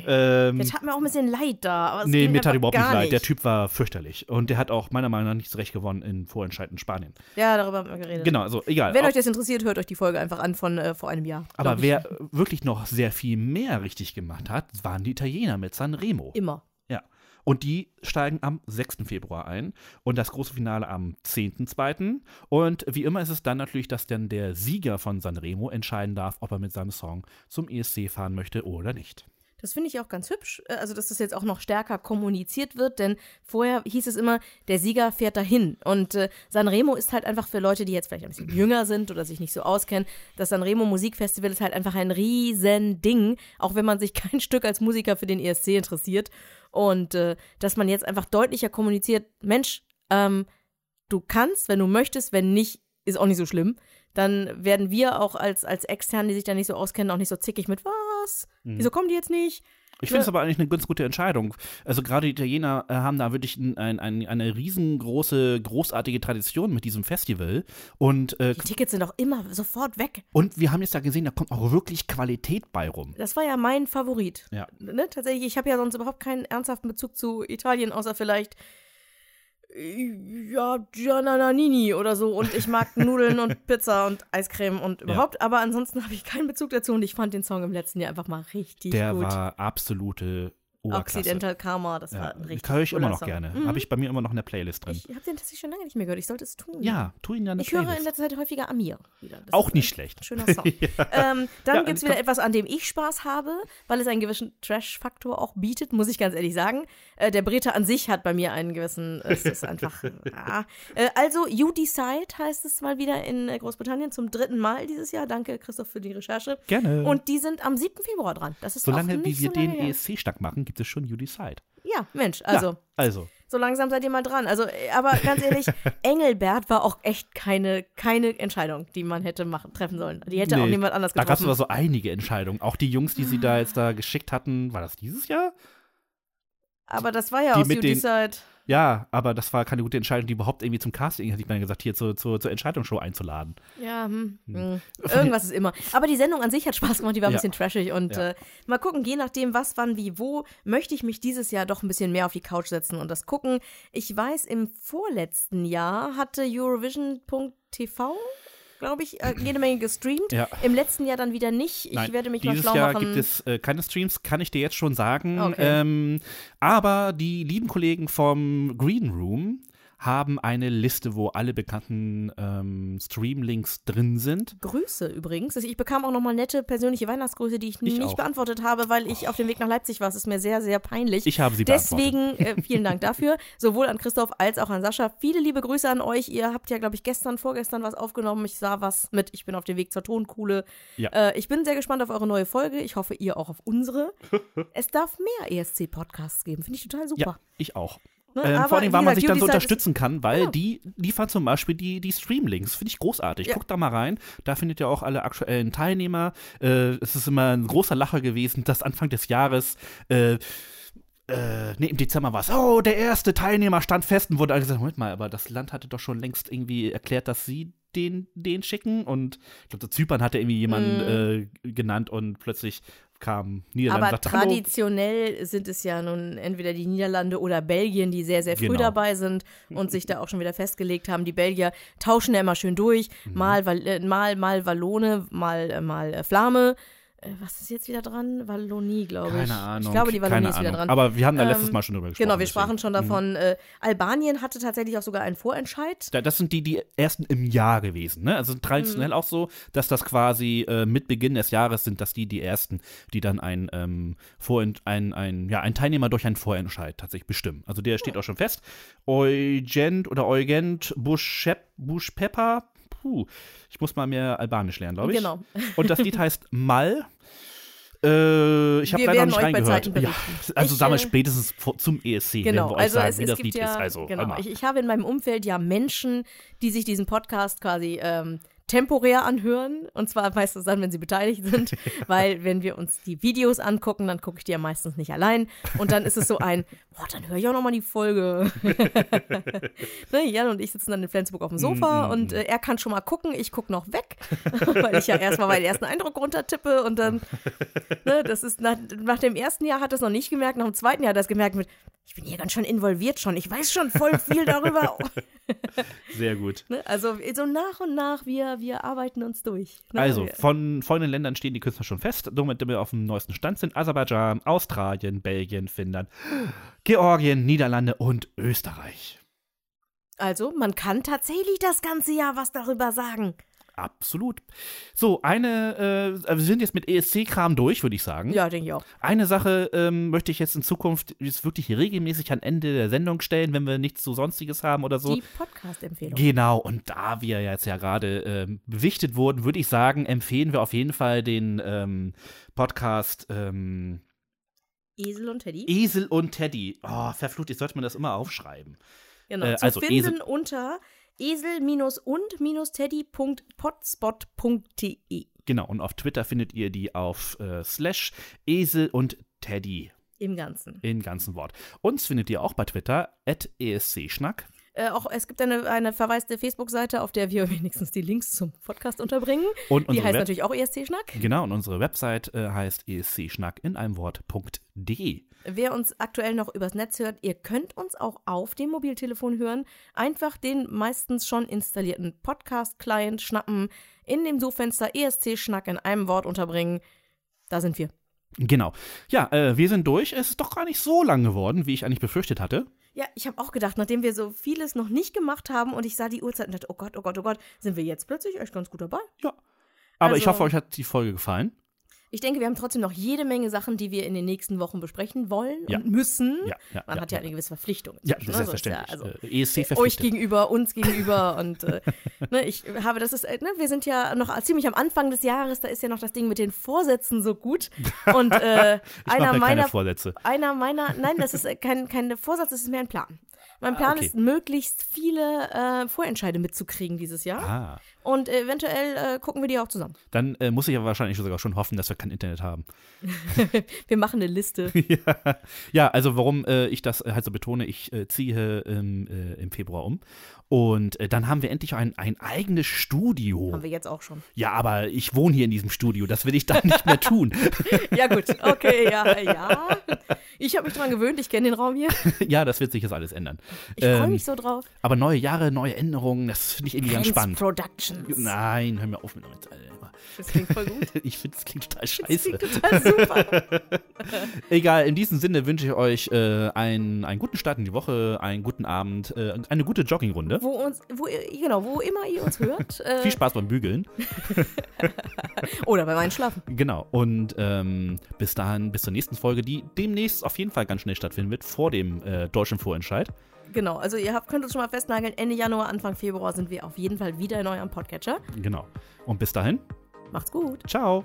Ähm, Der tat mir auch ein bisschen leid da. Aber Nee, mir tat überhaupt nicht leid. Der Typ war fürchterlich. Und der hat auch meiner Meinung nach nicht zurecht gewonnen in Vorentscheid in Spanien. Ja, darüber haben wir geredet. Genau, also egal. Wenn Auch- euch das interessiert, hört euch die Folge einfach an von äh, vor einem Jahr. aber wer wirklich noch sehr viel mehr richtig gemacht hat, waren die Italiener mit Sanremo. Immer. Ja. Und die steigen am 6. Februar ein und das große Finale am 10.2. Und wie immer ist es dann natürlich, dass dann der Sieger von Sanremo entscheiden darf, ob er mit seinem Song zum ESC fahren möchte oder nicht. Das finde ich auch ganz hübsch, äh, also dass das jetzt auch noch stärker kommuniziert wird, denn vorher hieß es immer, der Sieger fährt dahin. Und äh, Sanremo ist halt einfach für Leute, die jetzt vielleicht ein bisschen [clears throat] jünger sind oder sich nicht so auskennen, das Sanremo Musikfestival ist halt einfach ein riesen Ding, auch wenn man sich [laughs] kein Stück als Musiker für den ESC interessiert. Und äh, dass man jetzt einfach deutlicher kommuniziert, Mensch, ähm, du kannst, wenn du möchtest, wenn nicht, ist auch nicht so schlimm. Dann werden wir auch als, als Externen, die sich da nicht so auskennen, auch nicht so zickig mit, was? Mhm. Wieso kommen die jetzt nicht? Ich finde es aber eigentlich eine ganz gute Entscheidung. Also gerade die Italiener äh, haben da wirklich ein, ein, ein, eine riesengroße, großartige Tradition mit diesem Festival. Und, äh, Die Tickets sind auch immer sofort weg. und wir haben jetzt da gesehen, da kommt auch wirklich Qualität bei rum. Das war ja mein Favorit. Ja. Ne? Tatsächlich, ich habe ja sonst überhaupt keinen ernsthaften Bezug zu Italien, außer vielleicht ja, Gianna Nannini oder so. Und ich mag [laughs] Nudeln und Pizza und Eiscreme und überhaupt. Aber ansonsten habe ich keinen Bezug dazu und ich fand den Song im letzten Jahr einfach mal richtig Der gut. war absolute Oberklasse. Occidental Karma, das Ja, war ein richtig höre ich immer noch Song. gerne. Mhm. Habe ich bei mir immer noch in der Playlist drin. Ich habe den tatsächlich schon lange nicht mehr gehört. Ich sollte es tun. ja, tu ihn ja der Ich höre in Playlist. letzter Zeit häufiger Amir wieder. Das Auch nicht schlecht. Schöner Song. [laughs] ähm, dann Ja, gibt es wieder etwas, an dem ich Spaß habe, weil es einen gewissen Trash-Faktor auch bietet, muss ich ganz ehrlich sagen. Äh, der Brite an sich hat bei mir einen gewissen, es ist einfach, [laughs] ah. äh, Also, You Decide heißt es mal wieder in äh, Großbritannien zum dritten Mal dieses Jahr. Danke, Christoph, für die Recherche. Gerne. Und die sind am 7. Februar dran. Das ist Solange wie wir so den lange her. ESC stark machen, gibt es schon You Decide. Ja, Mensch, also. Ja, also. So langsam seid ihr mal dran. Also, äh, aber ganz ehrlich, [laughs] Engelbert war auch echt keine, keine Entscheidung, die man hätte machen, treffen sollen. Die hätte auch Nee, niemand anders Da gab es getroffen. aber so einige Entscheidungen. Auch die Jungs, die sie da jetzt da geschickt hatten, war das dieses Jahr? aber das war ja die aus You den- Decide. Ja, aber das war keine gute Entscheidung, die überhaupt irgendwie zum Casting, hätte ich mal gesagt, hier zur, zur, zur Entscheidungsshow einzuladen. Ja, hm, hm. Von irgendwas ist immer. Aber die Sendung an sich hat Spaß gemacht, die war ein Ja. bisschen trashig und Ja. äh, mal gucken, je nachdem, was, wann, wie, wo, möchte ich mich dieses Jahr doch ein bisschen mehr auf die Couch setzen und das gucken. Ich weiß, im vorletzten Jahr hatte Eurovision.tv, glaube ich, äh, jede Menge gestreamt. Ja. Im letzten Jahr dann wieder nicht. Ich Nein, werde mich mal dieses schlau Jahr machen. gibt es äh, keine Streams, kann ich dir jetzt schon sagen. Okay. Ähm, aber die lieben Kollegen vom Green Room haben eine Liste, wo alle bekannten ähm, Streamlinks drin sind. Grüße übrigens. Also ich bekam auch nochmal nette persönliche Weihnachtsgrüße, die ich, Ich nicht auch. beantwortet habe, weil ich auf dem Weg nach Leipzig war. Es ist mir sehr, sehr peinlich. Ich habe sie beantwortet. Deswegen äh, vielen Dank [laughs] dafür, sowohl an Christoph als auch an Sascha. Viele liebe Grüße an euch. Ihr habt ja, glaube ich, gestern, vorgestern was aufgenommen. Ich sah was mit Ich bin auf dem Weg zur Tonkuhle. Ja. Äh, ich bin sehr gespannt auf eure neue Folge. Ich hoffe, ihr auch auf unsere. [laughs] es darf mehr ESC-Podcasts geben. Finde ich total super. Ja, ich auch. Ne, Ähm, vor allem, weil man sich dann so unterstützen kann, weil Ja. die liefern zum Beispiel die, die Streamlinks. Finde ich großartig. Ja. Guckt da mal rein. Da findet ihr auch alle aktuellen Teilnehmer. Äh, es ist immer ein großer Lacher gewesen, dass Anfang des Jahres äh, äh, nee, im Dezember war es, oh, der erste Teilnehmer stand fest und wurde alle gesagt, Moment mal, aber das Land hatte doch schon längst irgendwie erklärt, dass sie den, den schicken und ich glaube, Zypern hatte irgendwie jemanden äh, genannt und plötzlich kam Niederlande Mhm. Aber sagte, hallo. traditionell sind es ja nun entweder die Niederlande oder Belgien, die sehr, sehr früh Genau. dabei sind und sich da auch schon wieder festgelegt haben. Die Belgier tauschen ja immer schön durch. Mhm. Mal, äh, mal, mal Wallone, mal, äh, mal äh, Flamme. Äh, was ist jetzt wieder dran? Wallonie, glaube ich. Keine Ahnung. Ich glaube, die Wallonie ist wieder dran. Aber wir haben da Ähm, letztes Mal schon drüber gesprochen. Genau, wir deswegen. sprachen schon davon. Äh, Albanien hatte tatsächlich auch sogar einen Vorentscheid. Da- Das sind die, die ersten im Jahr gewesen. Ne? Also Mhm. traditionell auch so, dass das quasi äh, mit Beginn des Jahres sind, dass die die ersten, die dann ein, ähm, Vorent, ein, ein, ja, ein Teilnehmer durch einen Vorentscheid tatsächlich bestimmen. Also der steht auch schon fest. Eugent oder Eugent Buschep, Buschpepper. Puh, ich muss mal mehr Albanisch lernen, glaube ich. Genau. Und das Lied heißt Mal. Äh, ich habe leider werden nicht reingehört. Ja, also Ich, sagen wir äh, spätestens vor, zum ESC Genau, werden wir euch also sagen, es, wie es das Lied ja, ist. Also, genau. Ich, ich habe in meinem Umfeld ja Menschen, die sich diesen Podcast quasi ähm, temporär anhören. Und zwar meistens dann, wenn sie beteiligt sind. [laughs] weil wenn wir uns die Videos angucken, dann gucke ich die ja meistens nicht allein. Und dann ist es so ein, boah, dann höre ich auch nochmal die Folge. [laughs] ne, Jan und ich sitzen dann in Flensburg auf dem Mm, Sofa und äh, er kann schon mal gucken, ich gucke noch weg, [laughs] weil ich ja erstmal meinen ersten Eindruck runtertippe und dann, ne, das ist nach, nach dem ersten Jahr hat er es noch nicht gemerkt, nach dem zweiten Jahr hat er es gemerkt mit, ich bin hier ganz schön involviert schon, ich weiß schon voll viel darüber. Sehr gut. ne? Also so nach und nach, wir, wir arbeiten uns durch. Ne? Also, von folgenden Ländern stehen die Künstler schon fest, damit wir auf dem neuesten Stand sind. Aserbaidschan, Australien, Belgien, Finnland, Georgien, Niederlande und Österreich. also man kann tatsächlich das ganze Jahr was darüber sagen. Absolut. So, eine, äh, wir sind jetzt mit ESC-Kram durch, würde ich sagen. Ja, denke ich auch. Eine Sache ähm, möchte ich jetzt in Zukunft jetzt wirklich regelmäßig an Ende der Sendung stellen, wenn wir nichts so Sonstiges haben oder so. Die Podcast-Empfehlung. Genau, und da wir jetzt ja gerade ähm, bewichtet wurden, würde ich sagen, empfehlen wir auf jeden Fall den ähm, Podcast ähm, Esel und Teddy. Esel und Teddy. Oh, verflucht, jetzt sollte man das immer aufschreiben. Genau, Äh, zu also finden Esel- unter esel-und-teddy.potspot.de. Genau, und auf Twitter findet ihr die auf äh, slash Esel und Teddy. Im Ganzen. Im ganzen Wort. Uns findet ihr auch bei Twitter, at ESC-Schnack. Äh, auch, es gibt eine, eine verwaiste Facebook-Seite, auf der wir [laughs] wenigstens die Links zum Podcast unterbringen. Und Die heißt Web natürlich auch ESC-Schnack. Genau, und unsere Website äh, heißt escschnack in einem Wort.de. Wer uns aktuell noch übers Netz hört, ihr könnt uns auch auf dem Mobiltelefon hören. Einfach den meistens schon installierten Podcast-Client schnappen, in dem Suchfenster ESC-Schnack in einem Wort unterbringen. Da sind wir. Genau. Ja, äh, wir sind durch. Es ist doch gar nicht so lang geworden, wie ich eigentlich befürchtet hatte. Ja, ich habe auch gedacht, nachdem wir so vieles noch nicht gemacht haben und ich sah die Uhrzeit und dachte, oh Gott, oh Gott, oh Gott, sind wir jetzt plötzlich echt ganz gut dabei. Ja. Aber ich Also- hoffe, euch hat die Folge gefallen. Ich denke, wir haben trotzdem noch jede Menge Sachen, die wir in den nächsten Wochen besprechen wollen Ja. und müssen. Ja, ja, Man hat ja eine gewisse Verpflichtung. Ja, inzwischen, ne? So ist selbstverständlich. Ja, also, äh, ESC euch gegenüber, uns gegenüber [laughs] und äh, ne, ich habe, das ist, äh, ne, wir sind ja noch ziemlich am Anfang des Jahres, da ist ja noch das Ding mit den Vorsätzen so gut und äh, [laughs] einer mir keine meiner Vorsätze. einer meiner, nein, das ist äh, kein, kein Vorsatz, das ist mehr ein Plan. Mein Plan Ah, okay. ist, möglichst viele äh, Vorentscheide mitzukriegen dieses Jahr. Ah, Und eventuell äh, gucken wir die auch zusammen. dann äh, muss ich aber wahrscheinlich sogar schon hoffen, dass wir kein Internet haben. [laughs] Wir machen eine Liste. [laughs] ja. ja, also warum äh, ich das äh, halt so betone, ich äh, ziehe ähm, äh, im Februar um. Und äh, dann haben wir endlich ein, ein eigenes Studio. Haben wir jetzt auch schon. Ja, aber ich wohne hier in diesem Studio, das will ich dann nicht mehr tun. [laughs] Ja, gut. Okay, ja, ja. Ich habe mich dran gewöhnt, ich kenne den Raum hier. [laughs] ja, das wird sich jetzt alles ändern. Ich freue Ähm, mich so drauf. Aber neue Jahre, neue Änderungen, das finde ich irgendwie ganz spannend. Productions. Nein, hör mir auf mit damit. Das klingt voll gut. [laughs] Ich finde, es klingt total Das scheiße. klingt total super. Egal, in diesem Sinne wünsche ich euch äh, einen, einen guten Start in die Woche, einen guten Abend, äh, eine gute Joggingrunde. Wo uns, wo ihr, genau, wo immer ihr uns hört. Äh, [laughs] Viel Spaß beim Bügeln. [laughs] Oder beim Einschlafen. Genau. Und ähm, bis dahin, bis zur nächsten Folge, die demnächst auf jeden Fall ganz schnell stattfinden wird, vor dem äh, deutschen Vorentscheid. Genau, also ihr habt, könnt uns schon mal festnageln, Ende Januar, Anfang Februar sind wir auf jeden Fall wieder in eurem Podcatcher. Genau. Und bis dahin, Macht's gut. ciao.